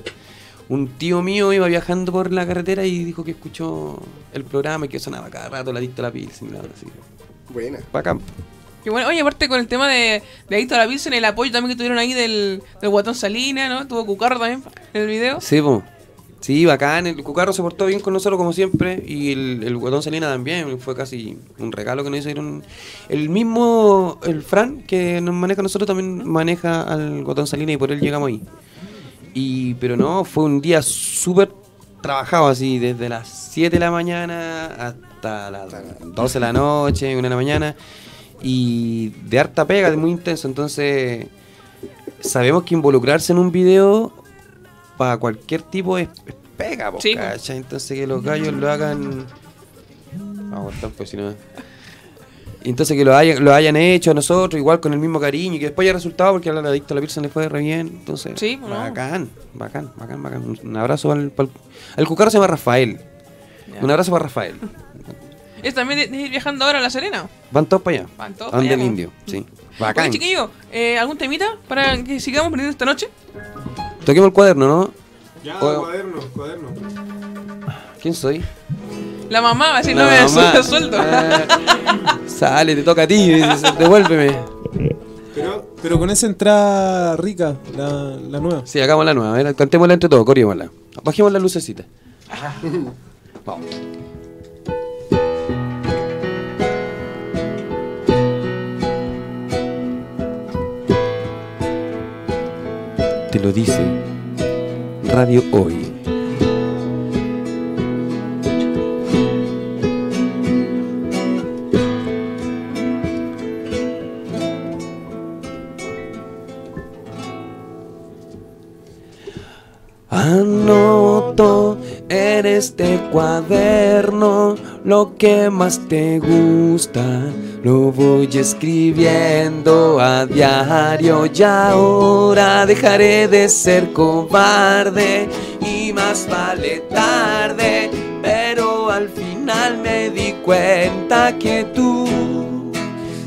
Un tío mío iba viajando por la carretera y dijo que escuchó el programa y que sonaba cada rato el adicto a la Pilsen. y la verdad, así.
Buena.
Bacán.
Que bueno, oye, aparte con el tema de, de Adicto a la Pilsen, el apoyo también que tuvieron ahí del, del Guatón Salina, ¿no? Tuvo Cucarro también en el video.
Sí, po. Sí, bacán. El Cucarro se portó bien con nosotros como siempre. Y el, el Guatón Salina también. Fue casi un regalo que nos hicieron. El mismo, el Fran, que nos maneja a nosotros, también maneja al Guatón Salina y por él llegamos ahí. Y, pero no, fue un día súper trabajado así, desde las 7 de la mañana hasta las 12 de la noche, 1 de la mañana. Y de harta pega, de muy intenso. Entonces, sabemos que involucrarse en un video para cualquier tipo es, es pega, po. Entonces que los gallos lo hagan. Vamos a cortar, pues si no. Y Entonces que lo hayan, lo hayan hecho a nosotros, igual con el mismo cariño, y que después haya resultado porque al adicto a la Pilsen le fue re bien. Entonces,
Sí, pues, no.
bacán, bacán, bacán, bacán. Un- abrazo al, al cucarro se llama Rafael. Un abrazo para Rafael.
Es también de, de ir viajando ahora a La Serena.
Van todos para allá.
Van todos para allá,
indio, sí.
Oye,
Bacán.
chiquillo, eh, ¿algún temita para que sigamos aprendiendo esta noche?
Toquemos el cuaderno, ¿no?
Ya,
O-
cuaderno, cuaderno.
¿Quién soy?
La mamá va a decir,
La
no me
mamá.
sueldo.
Ah, sale, te toca a ti, devuélveme.
Pero, pero con esa entrada rica, la, la nueva.
Sí, hagamos la nueva, a ver, cantémosla entre todos, corriémosla. Bajemos la lucecita. Vamos. Te lo dice Radio Hoy. Anoto en este cuaderno lo que más te gusta. Lo voy escribiendo a diario y ahora dejaré de ser cobarde y más vale tarde. Pero al final me di cuenta que tú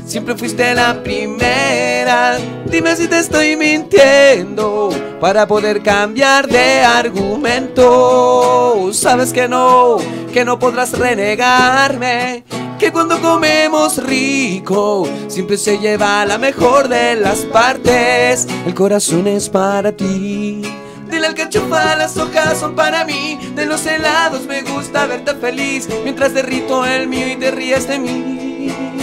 Siempre fuiste la primera. Dime si te estoy mintiendo para poder cambiar de argumento. Sabes que no, que no podrás renegarme. Que cuando comemos rico, siempre se lleva la mejor de las partes. El corazón es para ti. Dile al que chupa las hojas son para mí. De los helados me gusta verte feliz. Mientras derrito el mío y te ríes de mí.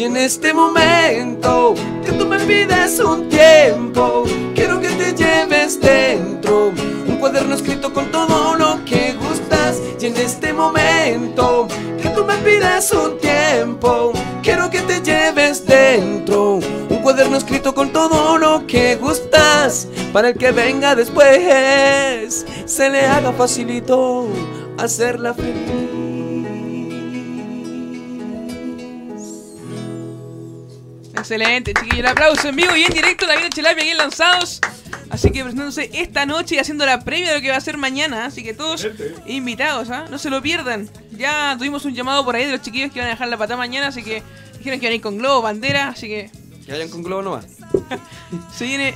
Y en este momento que tú me pides un tiempo, quiero que te lleves dentro un cuaderno escrito con todo lo que gustas. Y en este momento que tú me pides un tiempo, quiero que te lleves dentro un cuaderno escrito con todo lo que gustas. Para el que venga después, se le haga facilito hacerla feliz.
Excelente, chiquillos. El aplauso en vivo y en directo. David Chelapia aquí en Lanzados. Así que presentándose esta noche y haciendo la previa de lo que va a ser mañana. Así que todos invitados, ¿ah? No se lo pierdan. Ya tuvimos un llamado por ahí de los chiquillos que van a dejar la pata mañana. Así que dijeron que van a ir con globo, bandera. Así que
Que vayan con globo nomás.
se viene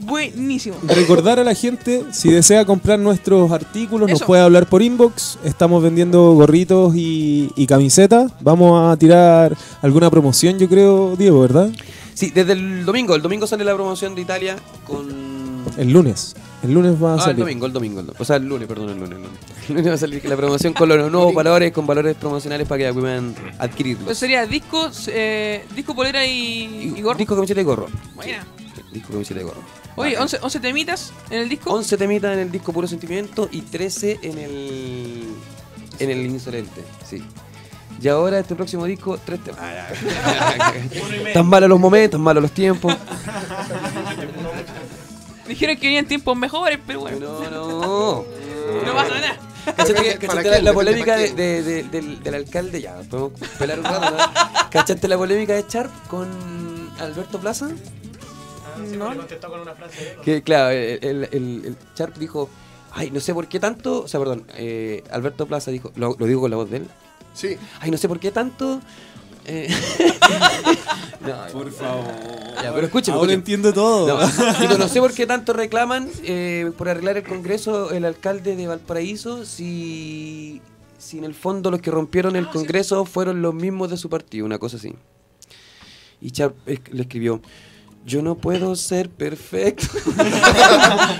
buenísimo.
Recordar a la gente, si desea comprar nuestros artículos, nos puede hablar por inbox. Estamos vendiendo gorritos y, y camisetas. Vamos a tirar alguna promoción, yo creo, Diego, ¿verdad?
Sí, desde el domingo. El domingo sale la promoción de Italia con
El lunes. El lunes va a
Ah, el
salir.
domingo, el domingo. el domingo. O sea, el lunes, perdón, el lunes. El lunes, El lunes va a salir la promoción con los nuevos valores, con valores promocionales para que puedan adquirirlos.
Entonces sería disco, eh, disco polera y, y gorro.
Disco, camiseta y gorro.
Buena.
Sí, disco, camiseta y gorro.
Oye, 11, 11 temitas en el disco.
11 temitas en el disco Puro Sentimiento y 13 en el. en el Insolente, sí. Y ahora este próximo disco, tres temas. tan malos los momentos, tan malos los tiempos.
Dijeron que venían tiempos mejores, pero bueno.
No, no.
No pasa nada.
¿Cachaste, que-
¿Para
cachaste
qué?
la, polémica de- del, del alcalde? Ya, podemos pelar un rato, ¿no? ¿Cachaste la polémica de Sharp con Alberto Plaza?
No. contestó con una frase.
Que claro, el, el, el- el Sharp dijo, ay, no sé por qué tanto, o sea, perdón, eh, Alberto Plaza dijo, lo, lo digo con la voz de él.
Sí.
Ay, no sé por qué tanto. eh, no,
Por favor.
ya, pero escuchen,
Ahora
escuchen.
entiendo todo.
No, digo, no sé por qué tanto reclaman eh, por arreglar el Congreso el alcalde de Valparaíso si, si en el fondo los que rompieron el Congreso fueron los mismos de su partido, una cosa así. Y Chap es- le escribió, yo no puedo ser perfecto.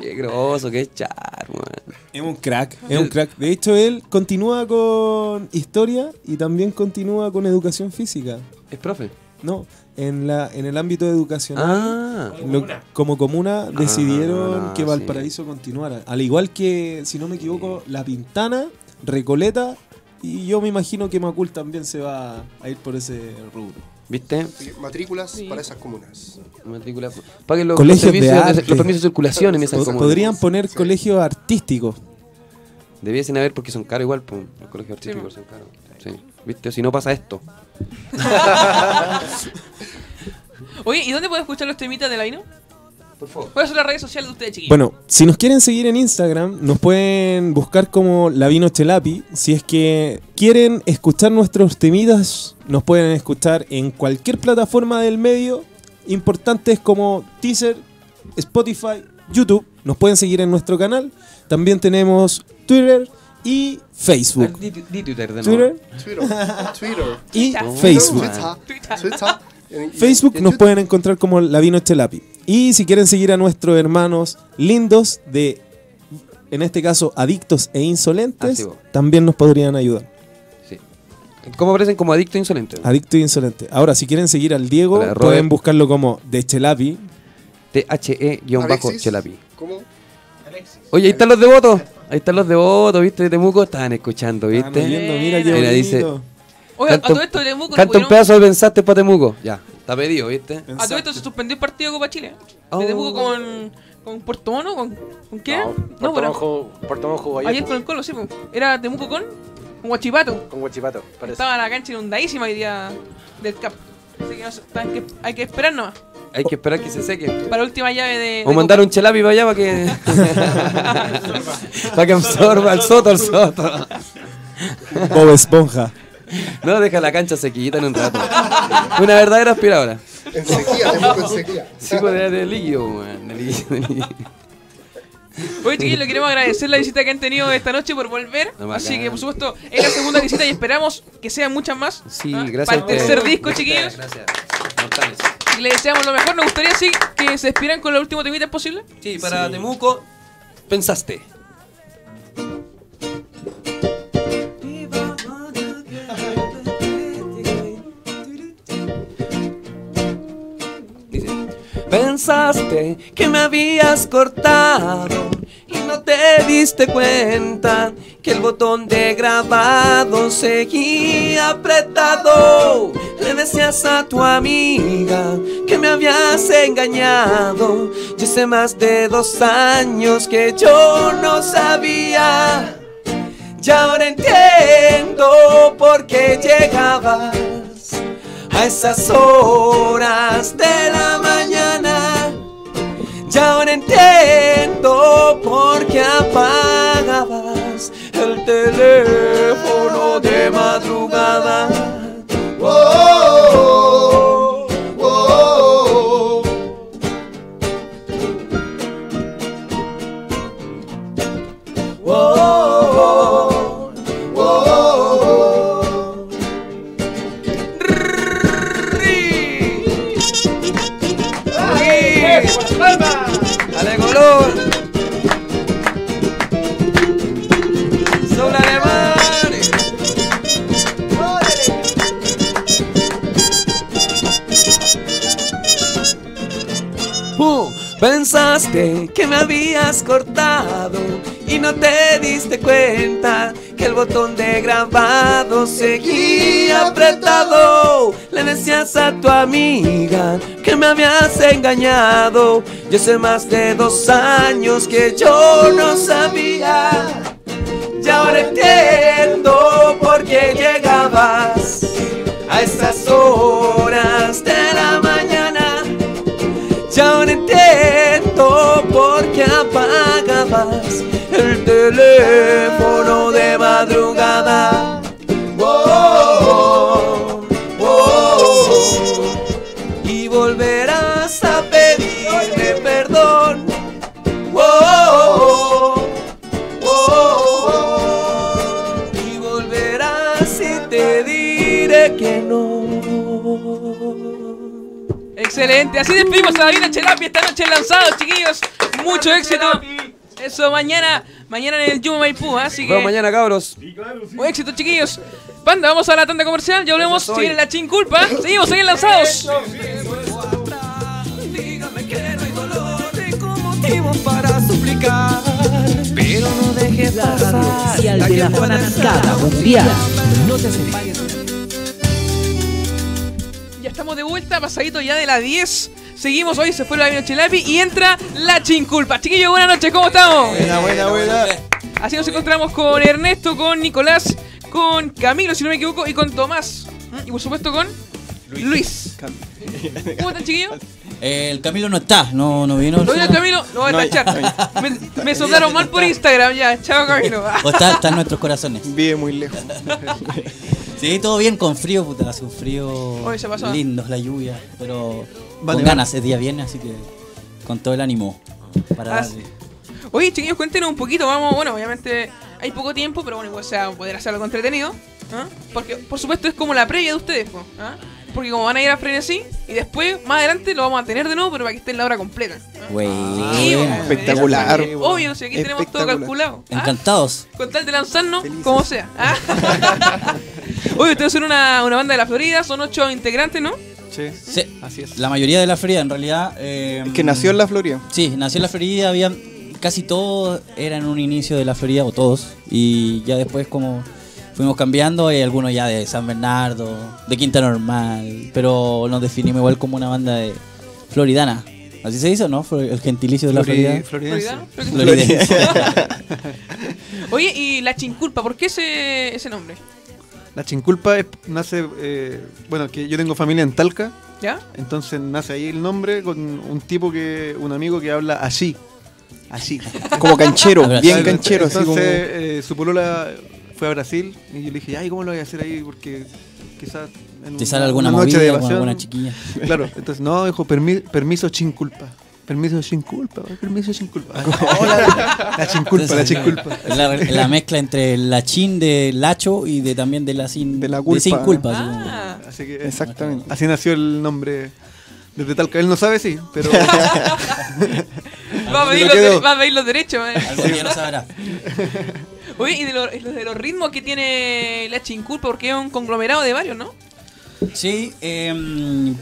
qué groso, qué char, man.
Es un crack, es un crack. De hecho, él continúa con historia y también continúa con educación física.
¿Es profe?
No, en la en el ámbito educacional,
Ah.
lo- como comuna, decidieron
Ah,
que
sí.
Valparaíso continuara. Al igual que, si no me equivoco, La Pintana, Recoleta y yo me imagino que Macul también se va a ir por ese rubro.
¿Viste?
Matrículas para esas comunas.
Matrícula. Paguen los, los
Colegios de
servicios,
arte.
los permisos de circulación en esas comunas.
Podrían poner colegios artísticos.
Debiesen haber porque son caros igual, pues, los colegios artísticos son caros. Sí. ¿Viste? Si no pasa esto.
Oye, ¿y dónde puedo escuchar los temitas de la Vino?
Por favor.
¿Cuáles son las redes sociales de ustedes, chiquillos?
Bueno, si nos quieren seguir en Instagram, nos pueden buscar como Lavino Chelapi. Si es que quieren escuchar nuestros temidas, nos pueden escuchar en cualquier plataforma del medio. Importantes como Teaser, Spotify, YouTube. Nos pueden seguir en nuestro canal. También tenemos Twitter y Facebook.
Di, di Twitter de nuevo.
Twitter
Twitter. Twitter.
y Facebook.
Twitter. Twitter. En-
Facebook
en
nos
YouTube.
pueden encontrar como Lavino Chelapi. Y si quieren seguir a nuestros hermanos lindos de, en este caso, adictos e insolentes,
Ah,
también nos podrían ayudar.
Sí. ¿Cómo aparecen como adicto insolente?
Adicto e insolente. Ahora, si quieren seguir al Diego,
Hola,
pueden buscarlo como de Chelapi.
T-H-E-bajo
Alexis.
Chelapi.
¿Cómo?
Oye, ahí están los devotos. Ahí están los devotos, ¿viste? De Temuco estaban escuchando, ¿viste?
Estaban oyendo, mira qué
Mira, dice.
Oye, a todo esto de Temuco,
Canta un
¿pudieron-
pedazo de pensaste para Temuco. Ya, está pedido, ¿viste?
A todo esto se suspendió el partido de Copa Chile.
Oh.
De Temuco con, con Puerto Mono, con, ¿con qué?
No,
No,
Puerto
pero-
Monjo, Puerto jugó ayer,
Ayer con el Colo, sí, pues. Era Temuco con, con Huachipato.
con Huachipato, parece.
Estaba la cancha inundadísima hoy día del CAP. Así que, no hay que hay que esperar nomás.
Hay que esperar que se seque.
Para la última llave de.
O
de
mandar
Copa.
un chelapi para allá para que. para que absorba al soto, al soto.
Bob Esponja.
No, deja la cancha sequita en un rato. Una verdadera aspiradora.
En sequía, Temuco en sequía.
Sí, pues de, líquido, man. De líquido, de líquido.
Oye, chiquillos, le queremos agradecer la visita que han tenido esta noche por volver.
No,
Así
bacán.
que, por supuesto, es la segunda visita y esperamos que sean muchas más.
Sí,
¿ah?
gracias.
Para el tercer disco, chiquillos.
Gracias. Mortales.
Y le deseamos lo mejor. Nos gustaría sí que se despidan con la última temita ¿es posible.
Sí, para Temuco, pensaste. Pensaste que me habías cortado y no te diste cuenta que el botón de grabado seguía apretado. Le decías a tu amiga que me habías engañado. Y hace más de dos años que yo no sabía. Y ahora entiendo por qué llegabas a esas horas de la mañana. Y ahora entiendo por qué apagabas el teléfono de madrugada. Oh, pensaste que me habías cortado y no te diste cuenta que el botón de grabado seguía apretado. Le decías a tu amiga que me habías engañado. Y hace más de dos años que yo no sabía. Y ahora entiendo por qué llegabas a estas horas de la mañana. Ya ahora entiendo teléfono de madrugada. Oh, oh, oh. Y volverás a pedirme perdón. Oh, oh, y volverás y te diré que no.
Excelente, así despedimos a David Chelapi esta noche lanzado, chiquillos. Mucho éxito. Eso mañana, mañana en el Yuma Maipú, ¿eh? así que.
vemos mañana, cabros.
Buen éxito, chiquillos. Panda, vamos a la tanda comercial, ya volvemos. Si viene la chinculpa, seguimos en lanzados.
motivo para suplicar, pero no dejes pasar
Comercial de la fanaticada mundial. No te separes.
Ya estamos de vuelta, pasadito ya de la 10. Seguimos hoy, se fue la Chelapi y entra la chinculpa. Chiquillos, buenas noches, ¿cómo estamos?
Buena, buena, buena.
Así nos encontramos con Ernesto, con Nicolás, con Camilo, si no me equivoco, y con Tomás. ¿Mm? Y por supuesto con Luis. ¿Cómo están, chiquillos?
Eh, el Camilo no está, no, no vino.
Lo veo Camilo, lo voy a
No,
tachar. Me, me soldaron mal por Instagram, ya. Chao, Camilo.
O está, está en nuestros corazones.
Vive muy lejos.
Sí, todo bien con frío, puta, hace un frío
Oye, se pasó.
lindo, la lluvia, pero
Vale,
con ganas, es día viernes, así que con todo el ánimo para
Ah,
darle.
Oye, chiquillos, cuéntenos un poquito. Vamos, bueno, obviamente hay poco tiempo, pero bueno, igual sea poder hacer algo entretenido. ¿ah? Porque, por supuesto, es como la previa de ustedes, ¿ah? Porque como van a ir a Frenesí, y después, más adelante, lo vamos a tener de nuevo, pero para que esté en la hora completa.
Güey.
Sí, bueno,
Espectacular.
Obvio, si aquí tenemos todo calculado. ¿ah?
Encantados.
Con tal de lanzarnos, como sea. ¿ah? Oye, ustedes son una, una banda de la Florida, son ocho integrantes, ¿no?
Sí.
Sí,
Así es.
La mayoría de la Florida, en realidad. eh,
Es que nació en la Florida.
Sí, nació en la Florida, había casi todos eran un inicio de la Florida, o todos, y ya después como fuimos cambiando, hay algunos ya de San Bernardo, de Quinta Normal, pero nos definimos igual como una banda de floridana. ¿Así se dice o no? El gentilicio de la
Flori-
Florida.
Floridense.
Oye, y la chinculpa, ¿por qué ese, ese nombre?
La chinculpa es- nace, eh, bueno, que yo tengo familia en Talca,
¿Ya?
entonces nace ahí el nombre con un tipo que, un amigo que habla así, así.
Como canchero, bien canchero, así
Entonces
como.
eh, su polola fue a Brasil y yo le dije, ay, ¿cómo lo voy a hacer ahí? Porque quizás en
¿Te
una-
sale alguna
una noche de
movida con
evasión-
alguna chiquilla?
Claro, entonces no, dijo, "Permi- permiso chinculpa. Permiso chinculpa, permiso chinculpa. Oh, la, la chinculpa, la chinculpa.
Es La, la mezcla entre la chin de Lacho y de también de la sin,
De la culpa.
sin culpa.
Ah,
Así que
Exactamente.
así nació el nombre desde Talca. Él no sabe, sí, pero
va, a pedir
lo
los
quedó.
dere- va a pedir los derechos. eh.
Algún día lo sabrá.
Oye, y de, lo- de los ritmos que tiene la chinculpa, porque es un conglomerado de varios, ¿no?
Sí, em,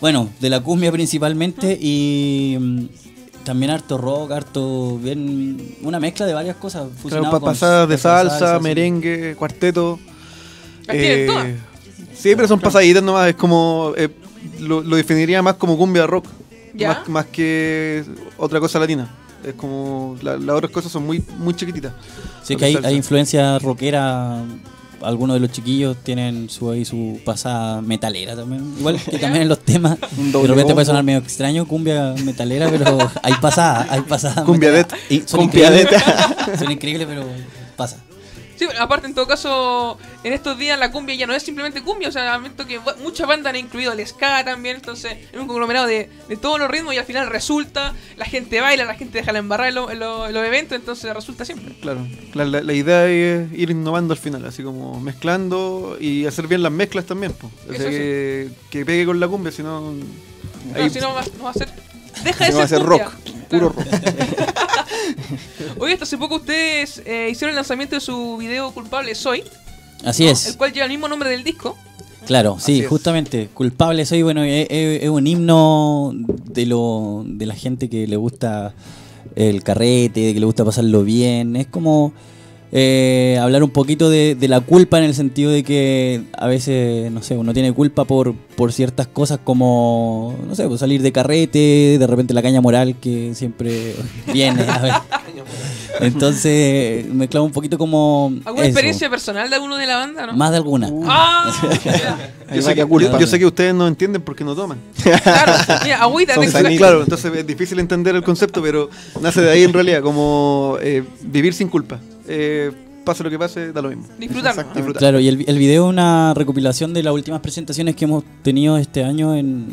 bueno, de la cumbia principalmente y em, también harto rock, harto bien, una mezcla de varias cosas.
claro, pa- pasadas de salsa,
sí.
merengue, cuarteto.
Las todas.
Sí, pero son pasaditas nomás. Es como. eh, lo, lo definiría más como cumbia rock.
¿Ya?
Más, más que otra cosa latina. Es como. la- las otras cosas son muy, muy chiquititas.
Sí, que hay, hay influencia rockera. Algunos de los chiquillos tienen su ahí su pasada metalera también. Igual que también en los temas. De repente puede sonar medio extraño, cumbia metalera, pero hay pasada, hay pasada.
Cumbia.
Y son increíbles. Son increíbles, pero pasa.
Sí, aparte, en todo caso, en estos días la cumbia ya no es simplemente cumbia, o sea, visto que muchas bandas han incluido el ska también, entonces es un conglomerado de, de todos los ritmos y al final resulta, la gente baila, la gente deja la embarrada en, lo- en lo- en los eventos, entonces resulta siempre.
Claro, la, la idea es ir innovando al final, así como mezclando y hacer bien las mezclas también. O sea,
sí.
que, que pegue con la cumbia, si no.
No, si no va a ser... Deja de
Se va a
ser
rock, puro rock.
Oye, hasta hace poco ustedes eh, hicieron el lanzamiento de su video culpable Soy,
Así
el
es.
cual lleva el mismo nombre del disco.
Claro, sí,
Así es.
justamente. Culpable soy, bueno, es, es- es un himno de lo de la gente que le gusta el carrete, que le gusta pasarlo bien. Es como eh, hablar un poquito de, de la culpa en el sentido de que a veces, no sé, uno tiene culpa por, por ciertas cosas como, no sé, pues salir de carrete, de repente la caña moral que siempre viene. a ver. Entonces me clavo un poquito como...
¿Alguna
eso.
experiencia personal de alguno de la banda? ¿no?
Más de alguna.
¡Ah!
Yo sé, que, yo- yo sé que ustedes no entienden porque no toman.
Claro, mira, agüita.
Claro, entonces es difícil entender el concepto, pero nace de ahí en realidad, como eh, vivir sin culpa. Eh, pase lo que pase, da lo mismo.
Disfrutar.
Claro, y el, el video es una recopilación de las últimas presentaciones que hemos tenido este año en,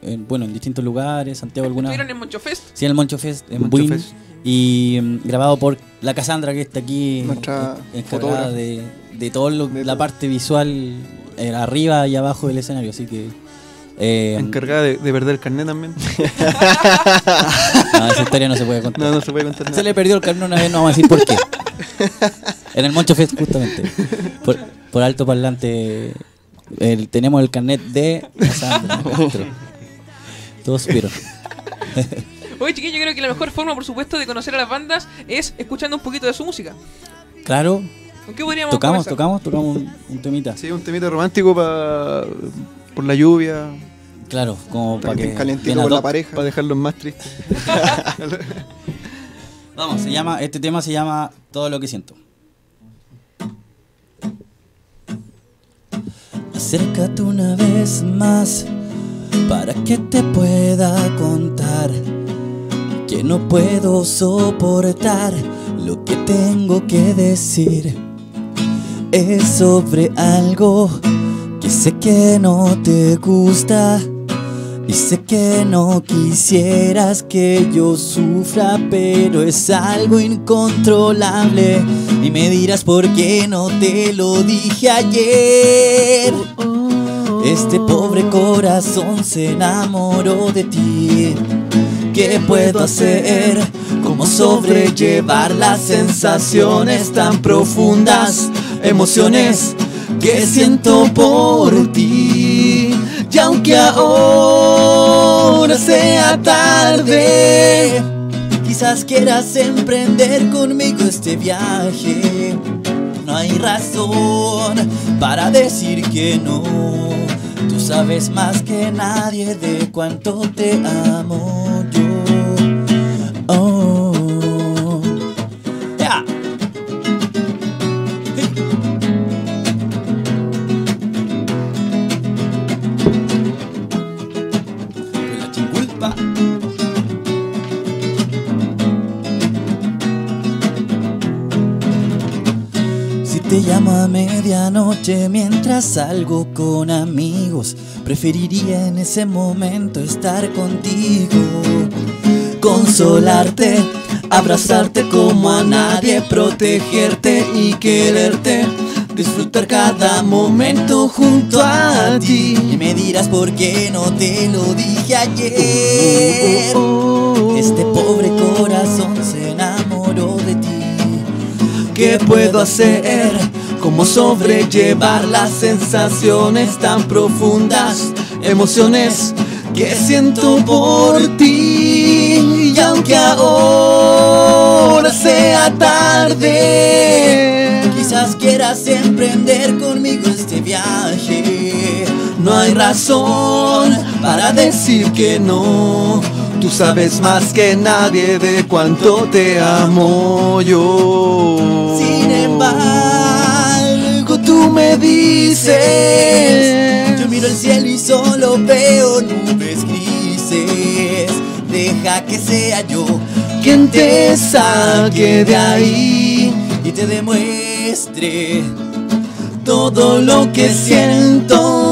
en, bueno, en distintos lugares, Santiago alguna.
¿Estuvieron en Moncho Fest?
Sí, en el Moncho Fest, en
Moncho
Buin,
Fest.
y mm, grabado por la Cassandra que está aquí
Nuestra
en- encargada
fotógrafa.
de, de toda la parte visual eh, arriba y abajo del escenario, así que eh,
Encargada de, de perder el carnet también.
no, esa historia no se puede contar.
No, no se puede contar
Se
nada.
le perdió el carnet una vez, no vamos a decir por qué. En el Moncho Fest, justamente. Por, por alto parlante, el- tenemos el carnet de Cassandra. Otro. Todos supieron.
Oye, chiquillo, yo creo que la mejor forma, por supuesto, de conocer a las bandas es escuchando un poquito de su música.
Claro.
¿Con qué podríamos
Tocamos,
comenzar?
tocamos, tocamos un, un temita.
Sí, un temita romántico pa- por la lluvia.
Claro, como para que. A
con la pareja. Para dejarlos más tristes.
Vamos, se llama, este tema se llama Todo lo que siento. Acércate una vez más para que te pueda contar que no puedo soportar lo que tengo que decir. Es sobre algo que sé que no te gusta y sé que no quisieras que yo sufra, pero es algo incontrolable y me dirás por qué no te lo dije ayer. Este pobre corazón se enamoró de ti. ¿Qué puedo hacer? ¿Cómo sobrellevar las sensaciones tan profundas? Emociones que siento por ti. Y aunque ahora sea tarde, quizás quieras emprender conmigo este viaje. No hay razón para decir que no. Tú sabes más que nadie de cuánto te amo mientras salgo con amigos, preferiría en ese momento estar contigo. Consolarte, abrazarte como a nadie, protegerte y quererte. Disfrutar cada momento junto a ti. Y me dirás por qué no te lo dije ayer. Este pobre corazón se enamoró de ti. ¿Qué puedo hacer? ¿Cómo sobrellevar las sensaciones tan profundas? Emociones que siento por ti. Y aunque ahora sea tarde, quizás quieras emprender conmigo este viaje. No hay razón para decir que no. Tú sabes más que nadie de cuánto te amo yo. Sin embargo, tú me dices. Yo miro el cielo y solo veo nubes grises. Deja que sea yo quien te saque de ahí y te demuestre todo lo que siento.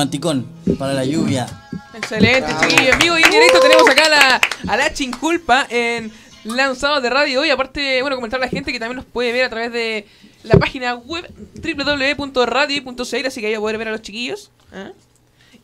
Romanticón para la lluvia.
Excelente, chiquillo. En vivo y en directo tenemos acá a la, a la Chinculpa en lanzados de radio hoy. Aparte, bueno, comentar a la gente que también nos puede ver a través de la página web www.radio.cl, así que ahí va a poder ver a los chiquillos. ¿ah?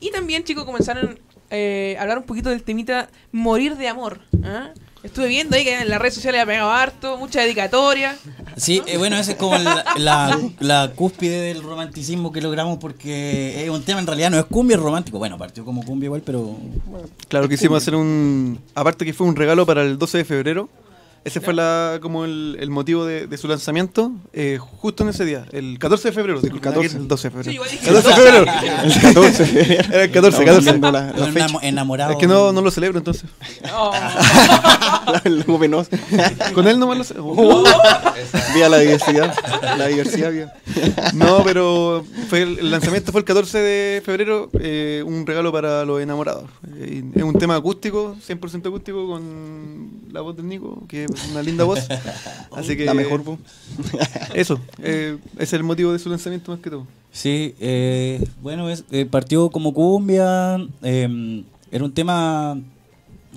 Y también, chicos, comenzaron eh, a hablar un poquito del temita morir de amor. ¿ah? Estuve viendo ahí que en las redes sociales ha pegado harto, mucha dedicatoria.
Sí, eh, bueno, esa es como la, la, la cúspide del romanticismo que logramos porque es un tema en realidad no es cumbia, es romántico. Bueno, partió como cumbia igual, pero...
Claro, quisimos hacer un. Aparte que fue un regalo para el 12 de febrero. Ese fue la, como el, el motivo de, de su lanzamiento, eh, justo en ese día, el 14 de febrero, disculpa,
14.
el 12 de febrero.
Sí, igual dije
14 de
el
febrero.
12.
El 14 de febrero. Era el 14,
Estamos
14.
viendo la- la Los fecha. enamo- enamorados.
Es que no, no lo celebro entonces.
Penoso.
Con él nomás lo celebro.
Vía la diversidad. La diversidad, vía.
No, pero fue el, el lanzamiento fue el 14 de febrero, eh, un regalo para los enamorados. Eh, es un tema acústico, 100% acústico, con la voz del Nico, que una linda voz. Así que.
La mejor.
Eso, eh, es el motivo de su lanzamiento más que todo.
Sí, eh, bueno, es, eh, partió como cumbia, eh, era un tema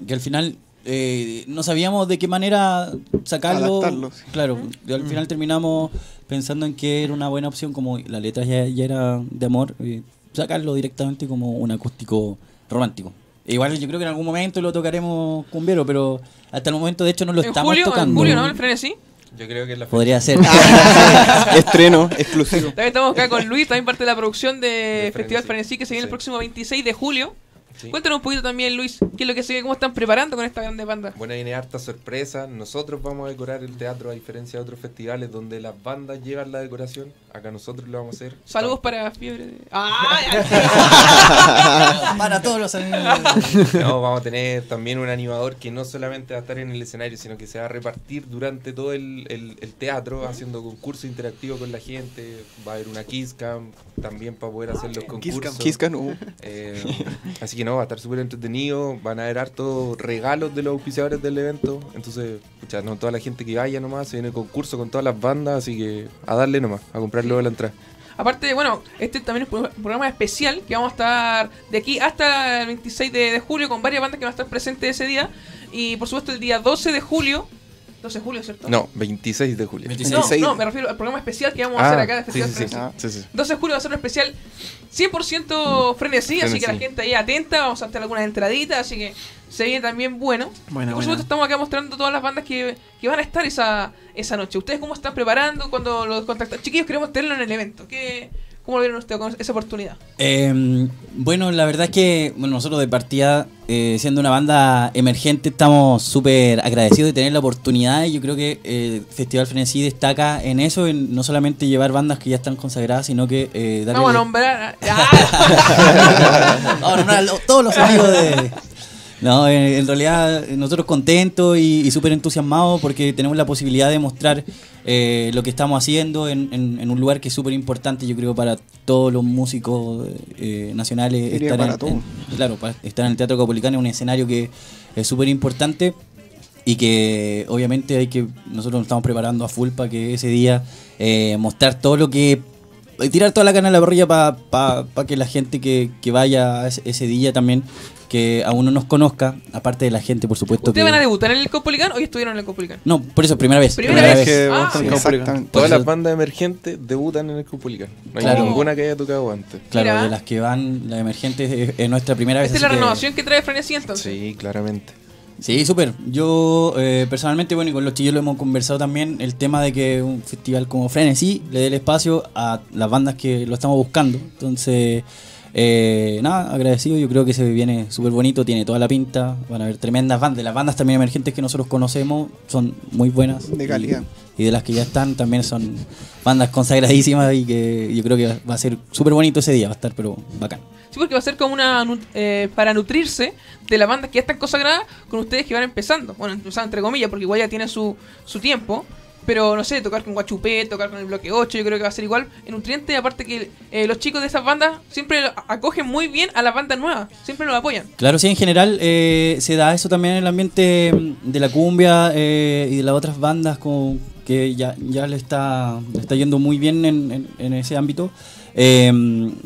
que al final eh, no sabíamos de qué manera sacarlo.
Adaptarlo, sí.
Claro, y al final terminamos pensando en que era una buena opción, como la letra ya, ya era de amor, eh, sacarlo directamente como un acústico romántico. Igual yo creo que en algún momento lo tocaremos cumbiero, pero hasta el momento de hecho no lo
En
estamos
julio,
tocando.
en julio, ¿no? El frenesí.
Yo creo que es la
Podría ser.
Estreno exclusivo.
También estamos acá con Luis, también parte de la producción de Festival
Frenesí.
Frenesí que se viene el
Sí.
próximo 26 de julio.
Sí.
Cuéntanos un poquito también, Luis, qué es lo que se cómo están preparando con esta grande banda.
Bueno, viene harta sorpresa. Nosotros vamos a decorar el teatro a diferencia de otros festivales donde las bandas llevan la decoración. Acá nosotros lo vamos a hacer.
Saludos para Fiebre de... ¡Ah!
Para todos los amigos.
No, vamos a tener también un animador que no solamente va a estar en el escenario, sino que se va a repartir durante todo el, el- el teatro, haciendo concursos interactivos con la gente. Va a haber una Kiss Cam también para poder hacer los
Kiss Cam.
concursos.
Kiss Cam, uh.
Eh, así que no, va a estar súper entretenido. Van a haber hartos regalos de los auspiciadores del evento. Entonces, pucha, no toda la gente que vaya nomás, se viene el concurso con todas las bandas, así que a darle nomás, a comprar luego la entrada.
Aparte, bueno, este también es un programa especial que vamos a estar de aquí hasta el 26 de, de julio con varias bandas que van a estar presentes ese día. Y por supuesto el día 12 de julio. 12 de julio, ¿cierto?
No, 26 de julio.
No, no, me refiero al programa especial que vamos a hacer acá de
sí,
Festival
sí, sí,
Frenesí.
sí, sí.
12 de julio va a ser un especial 100% frenesí, así que la
Frenesí.
gente ahí atenta, vamos a hacer algunas entraditas, así que se viene también bueno.
Buena,
y por supuesto estamos acá mostrando todas las bandas que, que van a estar esa, esa noche. ¿Ustedes cómo están preparando cuando los contactan? Chiquillos, queremos tenerlo en el evento. ¿Qué, ¿Cómo lo vieron ustedes con esa oportunidad?
Eh, bueno, la verdad es que bueno, nosotros de partida, eh, siendo una banda emergente, estamos súper agradecidos de tener la oportunidad y yo creo que eh, Festival Frenesí destaca en eso, en no solamente llevar bandas que ya están consagradas, sino que eh, darle...
Vamos a nombrar... ¡Ah!
Vamos a nombrar a lo- todos los amigos de... No, en, realidad nosotros contentos y, y súper entusiasmados porque tenemos la posibilidad de mostrar eh, lo que estamos haciendo en, en- en un lugar que es súper importante, yo creo, para todos los músicos eh, nacionales. Estar
para
en-
todos.
claro, para estar en el Teatro Capolicano es un escenario que es súper importante y que obviamente hay que nosotros nos estamos preparando a full para que ese día eh, mostrar todo lo que tirar toda la carne a la parrilla para que la gente que, que vaya ese, día también que aún no nos conozca aparte de la gente por supuesto
¿Ustedes
que
van a debutar en el Copolicán o ya estuvieron en el Copolicán?
no por eso primera vez
Primera vez
que
Ah, sí.
Todas las bandas emergentes debutan en el Cupulicán. No hay
Claro.
ninguna que haya tocado antes.
claro
Mira.
de las que van las emergentes es, es nuestra primera vez
Esta es la
así que-
renovación que trae Frenesí entonces.
Sí, claramente.
Sí, súper. Yo eh, personalmente, bueno, y con los chillos lo hemos conversado también, el tema de que un festival como Frenesí le dé el espacio a las bandas que lo estamos buscando. Entonces, eh, nada, agradecido. Yo creo que se viene súper bonito, tiene toda la pinta. Van a haber tremendas bandas. Las bandas también emergentes que nosotros conocemos son muy buenas.
De calidad.
Y, y de las que ya están también son bandas consagradísimas y que yo creo que va a ser súper bonito ese día, va a estar pero bacán.
Sí, porque va a ser como una. eh, para nutrirse de las bandas que ya están consagradas con ustedes que van empezando. Bueno, empezando entre comillas, porque igual ya tienen su, su tiempo. Pero no sé, tocar con Guachupé, tocar con el bloque 8, yo creo que va a ser igual en nutriente. Aparte que eh, los chicos de esas bandas siempre acogen muy bien a las bandas nuevas, siempre los apoyan.
Claro, sí, en general eh, se da eso también en el ambiente de la cumbia eh, y de las otras bandas como que ya, ya le, está, le está yendo muy bien en, en- en ese ámbito. Eh,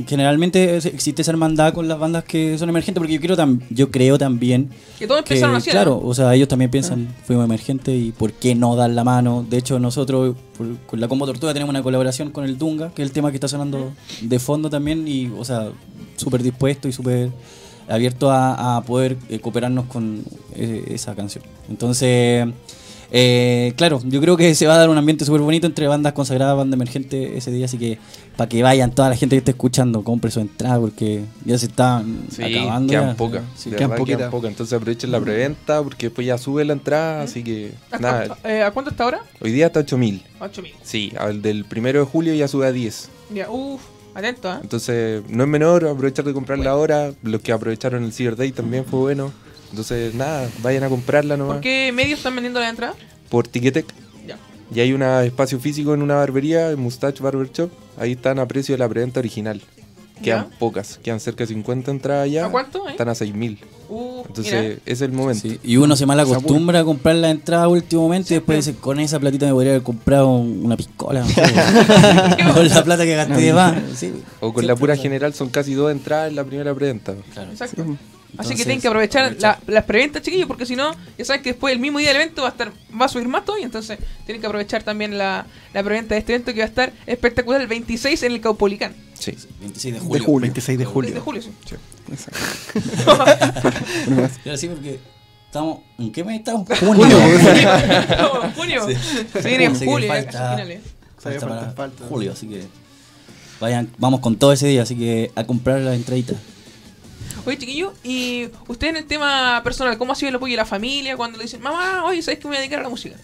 generalmente existe esa hermandad con las bandas que son emergentes, porque yo creo, tam- yo creo también
Que todos empezaron así,
Claro, o sea, ellos también piensan, fuimos emergentes y ¿por qué no dar la mano? De hecho, nosotros por- con la Combo Tortuga tenemos una colaboración con el Dunga, que es el tema que está sonando de fondo también, y, o sea, súper dispuesto y súper abierto a, a poder eh, cooperarnos con eh, esa canción. Entonces, eh, claro, yo creo que se va a dar un ambiente súper bonito entre bandas consagradas, banda emergente ese día, así que para que vayan toda la gente que esté escuchando, compre su entrada porque ya se están
Sí,
acabando.
quedan pocas.
Sí, quedan
quedan pocas. Entonces aprovechen la preventa porque después ya sube la entrada, así que
¿A
nada.
cuánto, eh, ¿a cuánto está ahora?
Hoy día está 8000.
8000.
Sí, al del primero de julio ya sube a 10.
Ya, uff, atento, ¿eh?
Entonces, no es menor aprovechar de comprarla ahora. Los que aprovecharon el Cyber Day también fue bueno. Entonces, nada, vayan a comprarla nomás.
¿Por qué medios están vendiendo la entrada?
Por Ticketek.
Ya.
Y hay un espacio físico en una barbería, el Mustache Barber Shop. Ahí están a precio de la preventa original. Quedan
Ya.
pocas, quedan cerca de 50 entradas ya.
¿A cuánto, eh?
Están a 6000.
Uh,
Entonces,
mira.
ese es el momento.
Y uno se mal acostumbra a comprar la entrada a último momento y después dice, con esa platita me podría haber comprado un- una piscola. con la plata que gasté de más. Sí.
O con la pura general son casi dos entradas en la primera preventa.
Exacto. Así que tienen que aprovechar, la- las preventas, chiquillos, porque si no, ya saben que después el mismo día del evento va a estar va a subir más todavía. Entonces, tienen que aprovechar también la, la preventa de este evento que va a estar espectacular el 26 en el Caupolicán.
Sí.
26 de
De
julio.
julio. 26 de julio.
De julio, sí.
Y ahora sí, porque estamos. ¿En qué mes estamos?
Junio.
No, junio. Sí, en julio,
falta-
casi finales.
falta
Sí, falta,
para
falta.
Julio, así que. Vayan, vamos con todo ese día, así que a comprar la entradita.
Oye, chiquillo, y usted en el tema personal, ¿cómo ha sido el apoyo de la familia cuando le dicen, mamá, oye, ¿sabes que me voy a dedicar a la música?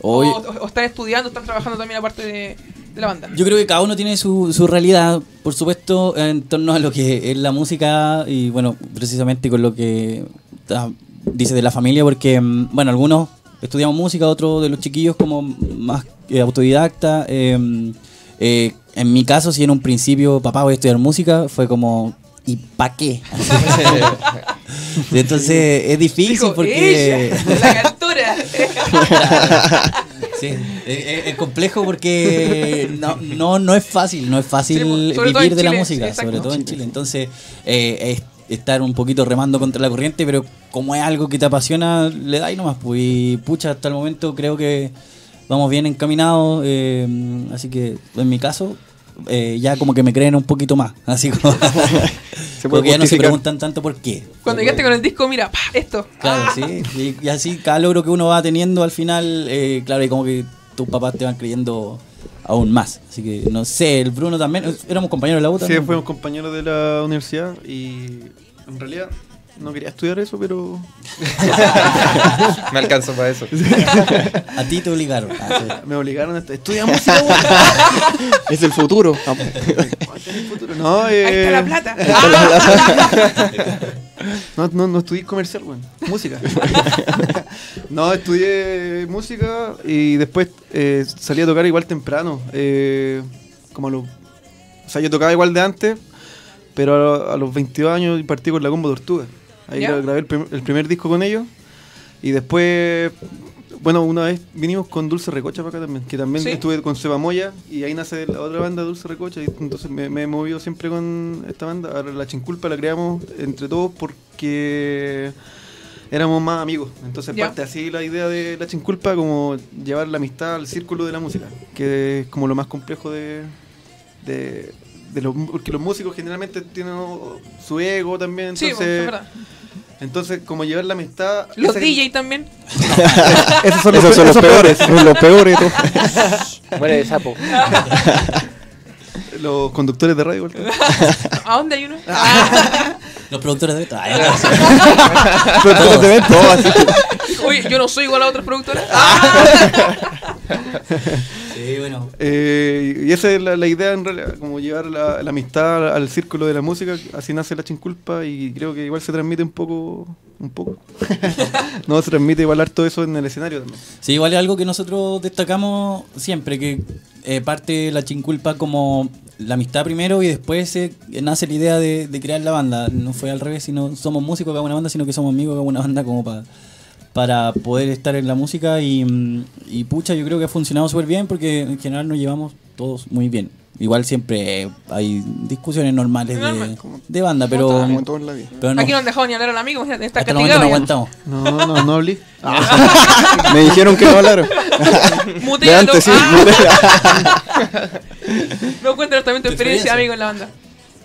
Hoy,
O, o- o están estudiando, están trabajando también aparte de, de la banda.
Yo creo que cada uno tiene su, su realidad, por supuesto, en torno a lo que es la música y bueno, precisamente con lo que ah, dice de la familia, porque mm, bueno, algunos estudiamos música, otros de los chiquillos como más eh, autodidacta. eh, eh, en mi caso, si en un principio, papá, voy a estudiar música, fue como, ¿y pa' qué? Entonces es difícil
Dijo,
porque...
ella, la cantora.
Sí, es, complejo porque no, no, no es fácil, no es fácil
Sí, pues,
vivir de la música,
exacto.
sobre todo en Chile. Entonces, eh, es estar un poquito remando contra la corriente, pero como es algo que te apasiona, le dais nomás. Pues, y pucha, hasta el momento creo que vamos bien encaminados, eh, así que en mi caso... eh, ya como que me creen un poquito más, así como, como
puede
que ya no se preguntan tanto por qué.
Cuando llegaste con el disco, mira, pa, esto.
Claro,
Ah.
sí. Y, y así cada logro que uno va teniendo al final, eh, claro, y como que tus papás te van creyendo aún más. Así que no sé, el Bruno también, éramos compañeros de la U
Sí, fuimos compañeros de la universidad y en realidad no quería estudiar eso, pero...
Me alcanza para eso.
A ti te obligaron. Ah, sí.
Me obligaron a estu- estudiar música.
Es el futuro.
No, eh...
Ahí está la plata.
No, no, no estudié comercial, weón. Música. no, estudié música y después eh, salí a tocar igual temprano. eh, como a los. O sea, yo tocaba igual de antes, pero a, a los 22 años partí con la Combo Tortuga. Ahí gra- grabé el, prim- el primer disco con ellos. Y después. Bueno, una vez vinimos con Dulce Recocha para acá también, que también
Sí.
estuve con Seba Moya y ahí nace la otra banda Dulce Recocha y entonces me, me he movido siempre con esta banda. Ahora la Chinculpa la creamos entre todos porque éramos más amigos. Entonces
Ya.
parte así la idea de la Chinculpa como llevar la amistad al círculo de la música, que es como lo más complejo de... de de los, porque los músicos generalmente tienen su ego también,
Sí,
entonces,
pues, es verdad.
Entonces como llevar la amistad...
Los DJ también.
esos son
Esos
los,
son los
esos
peores,
peores.
los peores.
Muere de sapo.
Los conductores de radio. igual.
¿A dónde hay uno?
Los productores de eventos. Ay,
Productores de eventos.
Oye, yo no soy igual a otras productoras.
Sí, bueno.
Eh, y esa es la, la idea en realidad, como llevar la, la amistad al círculo de la música, así nace la chinculpa y creo que igual se transmite un poco, un poco. no, se transmite igual harto eso en el escenario también.
Sí, igual es algo que nosotros destacamos siempre, que eh, parte la chinculpa como la amistad primero y después eh, nace la idea de, crear la banda. No fue al revés, sino somos músicos que hagamos una banda, sino que somos amigos que hagamos una banda como para para poder estar en la música y, y pucha, yo creo que ha funcionado súper bien porque en general nos llevamos todos muy bien. Igual siempre hay discusiones normales de, de banda, pero,
Como todo en la vida.
pero no.
Aquí no han dejado ni hablar al amigo, está
Hasta
castigado.
no aguantamos.
No, no, no hablé.
Me dijeron que no hablaron.
Mutealo.
De antes, sí,
Ah.
mutea.
No cuéntanos también tu experiencia, amigo, en la banda.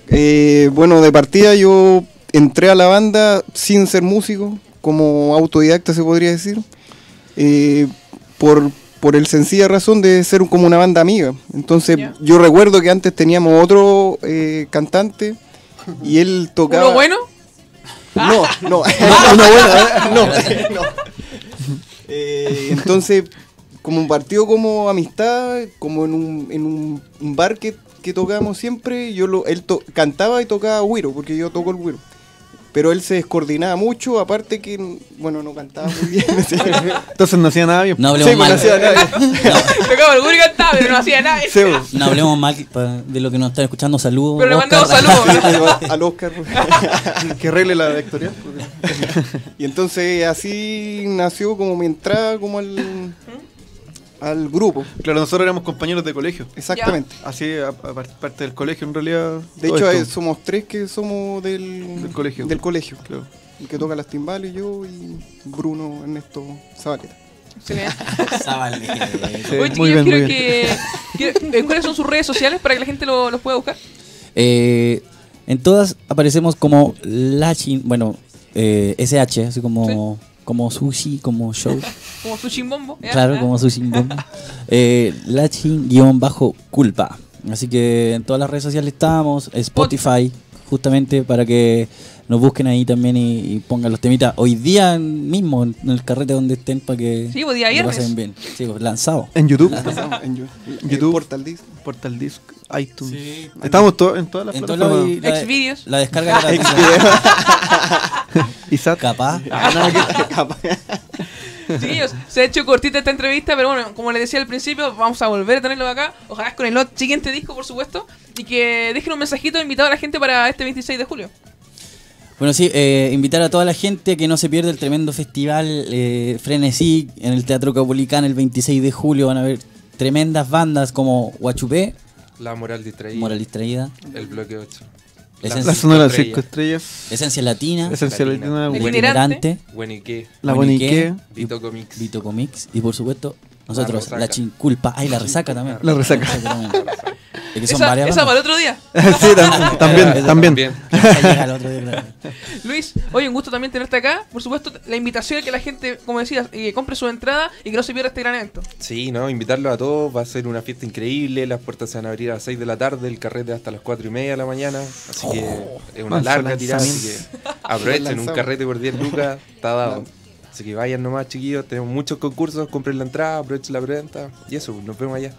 Eh, bueno, de partida yo entré a la banda sin ser músico, como autodidacta se podría decir, eh, por, por el sencilla razón de ser un- como una banda amiga. Entonces yo recuerdo que antes teníamos otro eh, cantante y él tocaba...
¿Uno bueno?
No, no, uno bueno, no, no. Eh, entonces, como partió como amistad, como en un, en un, un bar que, que tocábamos siempre, yo lo, él to- cantaba y tocaba güiro, porque yo toco el güiro. Pero él se descoordinaba mucho, aparte que, bueno, no cantaba muy bien.
Entonces no hacía nada bien.
No hablemos
Sí, pues,
mal.
no hacía nada bien.
Cantaba, pero no hacía nada.
No hablemos mal de lo que nos están escuchando. Saludos.
Pero le mandamos
Oscar.
saludos.
Al Oscar.
que arregle la vectorial.
Y entonces así nació como mi entrada como al, al grupo.
Claro, nosotros éramos compañeros de colegio.
Exactamente.
Así, a- a- parte del colegio en realidad.
De hecho,
esto.
eh, somos tres que somos del,
Del colegio.
Del colegio, El que toca las timbales, yo y Bruno Ernesto Zabaleta.
Excelente.
Sí,
Oye,
muy
chiquillos,
bien,
quiero
muy
que, eh, ¿Cuáles son sus redes sociales para que la gente lo- los pueda buscar?
Eh, en todas aparecemos como Lachin, bueno, eh, SH, así como, como sushi, como show.
Como su chimbombo. ¿ya?
Claro, como sushi. bombo. eh, Lachin guion bajo culpa. Así que en todas las redes sociales estamos, Spotify, justamente para que nos busquen ahí también y, y pongan los temitas hoy día mismo en el carrete donde estén para que
Sí, pues, día
lo
viernes.
pasen bien. Sí, pues, lanzado.
En YouTube.
Lanzado.
En
YouTube.
Portal Disc.
Portal Disc, iTunes. Estamos to- en todas las
En
plataformas.
y la,
Xvideos.
la descarga gratuita.
y SAT.
Capaz.
Chiquillos, se ha hecho cortita esta entrevista, pero bueno, como les decía al principio, vamos a volver a tenerlo acá. Ojalá con el siguiente disco, por supuesto. Y que dejen un mensajito invitado a la gente para este 26 de julio.
Bueno, sí, eh, invitar a toda la gente que no se pierda el tremendo festival eh, Frenesí en el Teatro Caupolicán el 26 de julio. Van a ver tremendas bandas como Huachupé,
La moral distraída.
Moral Distraída,
El bloque 8.
Esencia-
La Sonora Cinco Estrellas.
Esencia Latina,
Esencia Latina.
El
Buen-
itinerante.
Buenique.
La
Bonique.
Vito Comics.
Vito Comics y por supuesto nosotros,
resaca.
la Chinculpa. Ay, la resaca también.
La resaca.
también. Es que son
Esa,
varias
esa
bandas.
para el otro día.
Sí, tam- también, también.
Esa llega al otro día, claro.
Luis, oye, un gusto también tenerte acá. Por supuesto, la invitación a que la gente, como decías, eh, compre su entrada y que no se pierda este gran evento.
Sí, no, invitarlos a todos, va a ser una fiesta increíble, las puertas se van a abrir a las 6 de la tarde, el carrete hasta las 4 y media de la mañana, así que es una larga tirada, así que aprovechen un carrete por 10 lucas, está dado. Así que vayan nomás chiquillos, tenemos muchos concursos, compren la entrada, aprovechen la preventa y eso, nos vemos allá.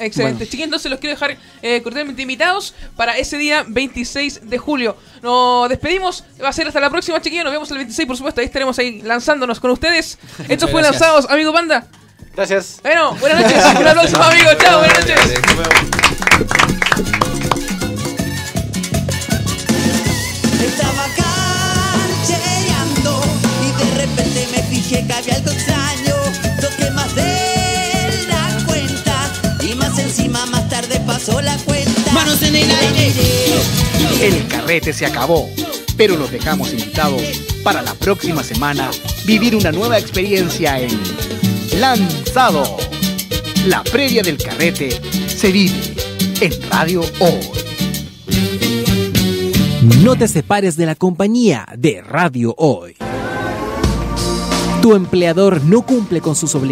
Excelente. Chiquillos, entonces los quiero dejar eh, cordialmente invitados para ese día 26 de julio. Nos despedimos. Va a ser hasta la próxima, chiquillos. Nos vemos el 26, por supuesto. Ahí estaremos ahí lanzándonos con ustedes. Esto fue
gracias.
Lanzados, amigo Panda.
Gracias.
Bueno, buenas noches. Un aplauso, amigos. Chao, buenas noches.
Estaba canchereando y de repente me fijé que había algo extraño. Pasó la cuenta. Manos en el aire.
El carrete se acabó, pero los dejamos invitados para la próxima semana vivir una nueva experiencia en Lanzado. La previa del carrete se vive en Radio Hoy.
No te separes de la compañía de Radio Hoy. Tu empleador no cumple con sus obligaciones.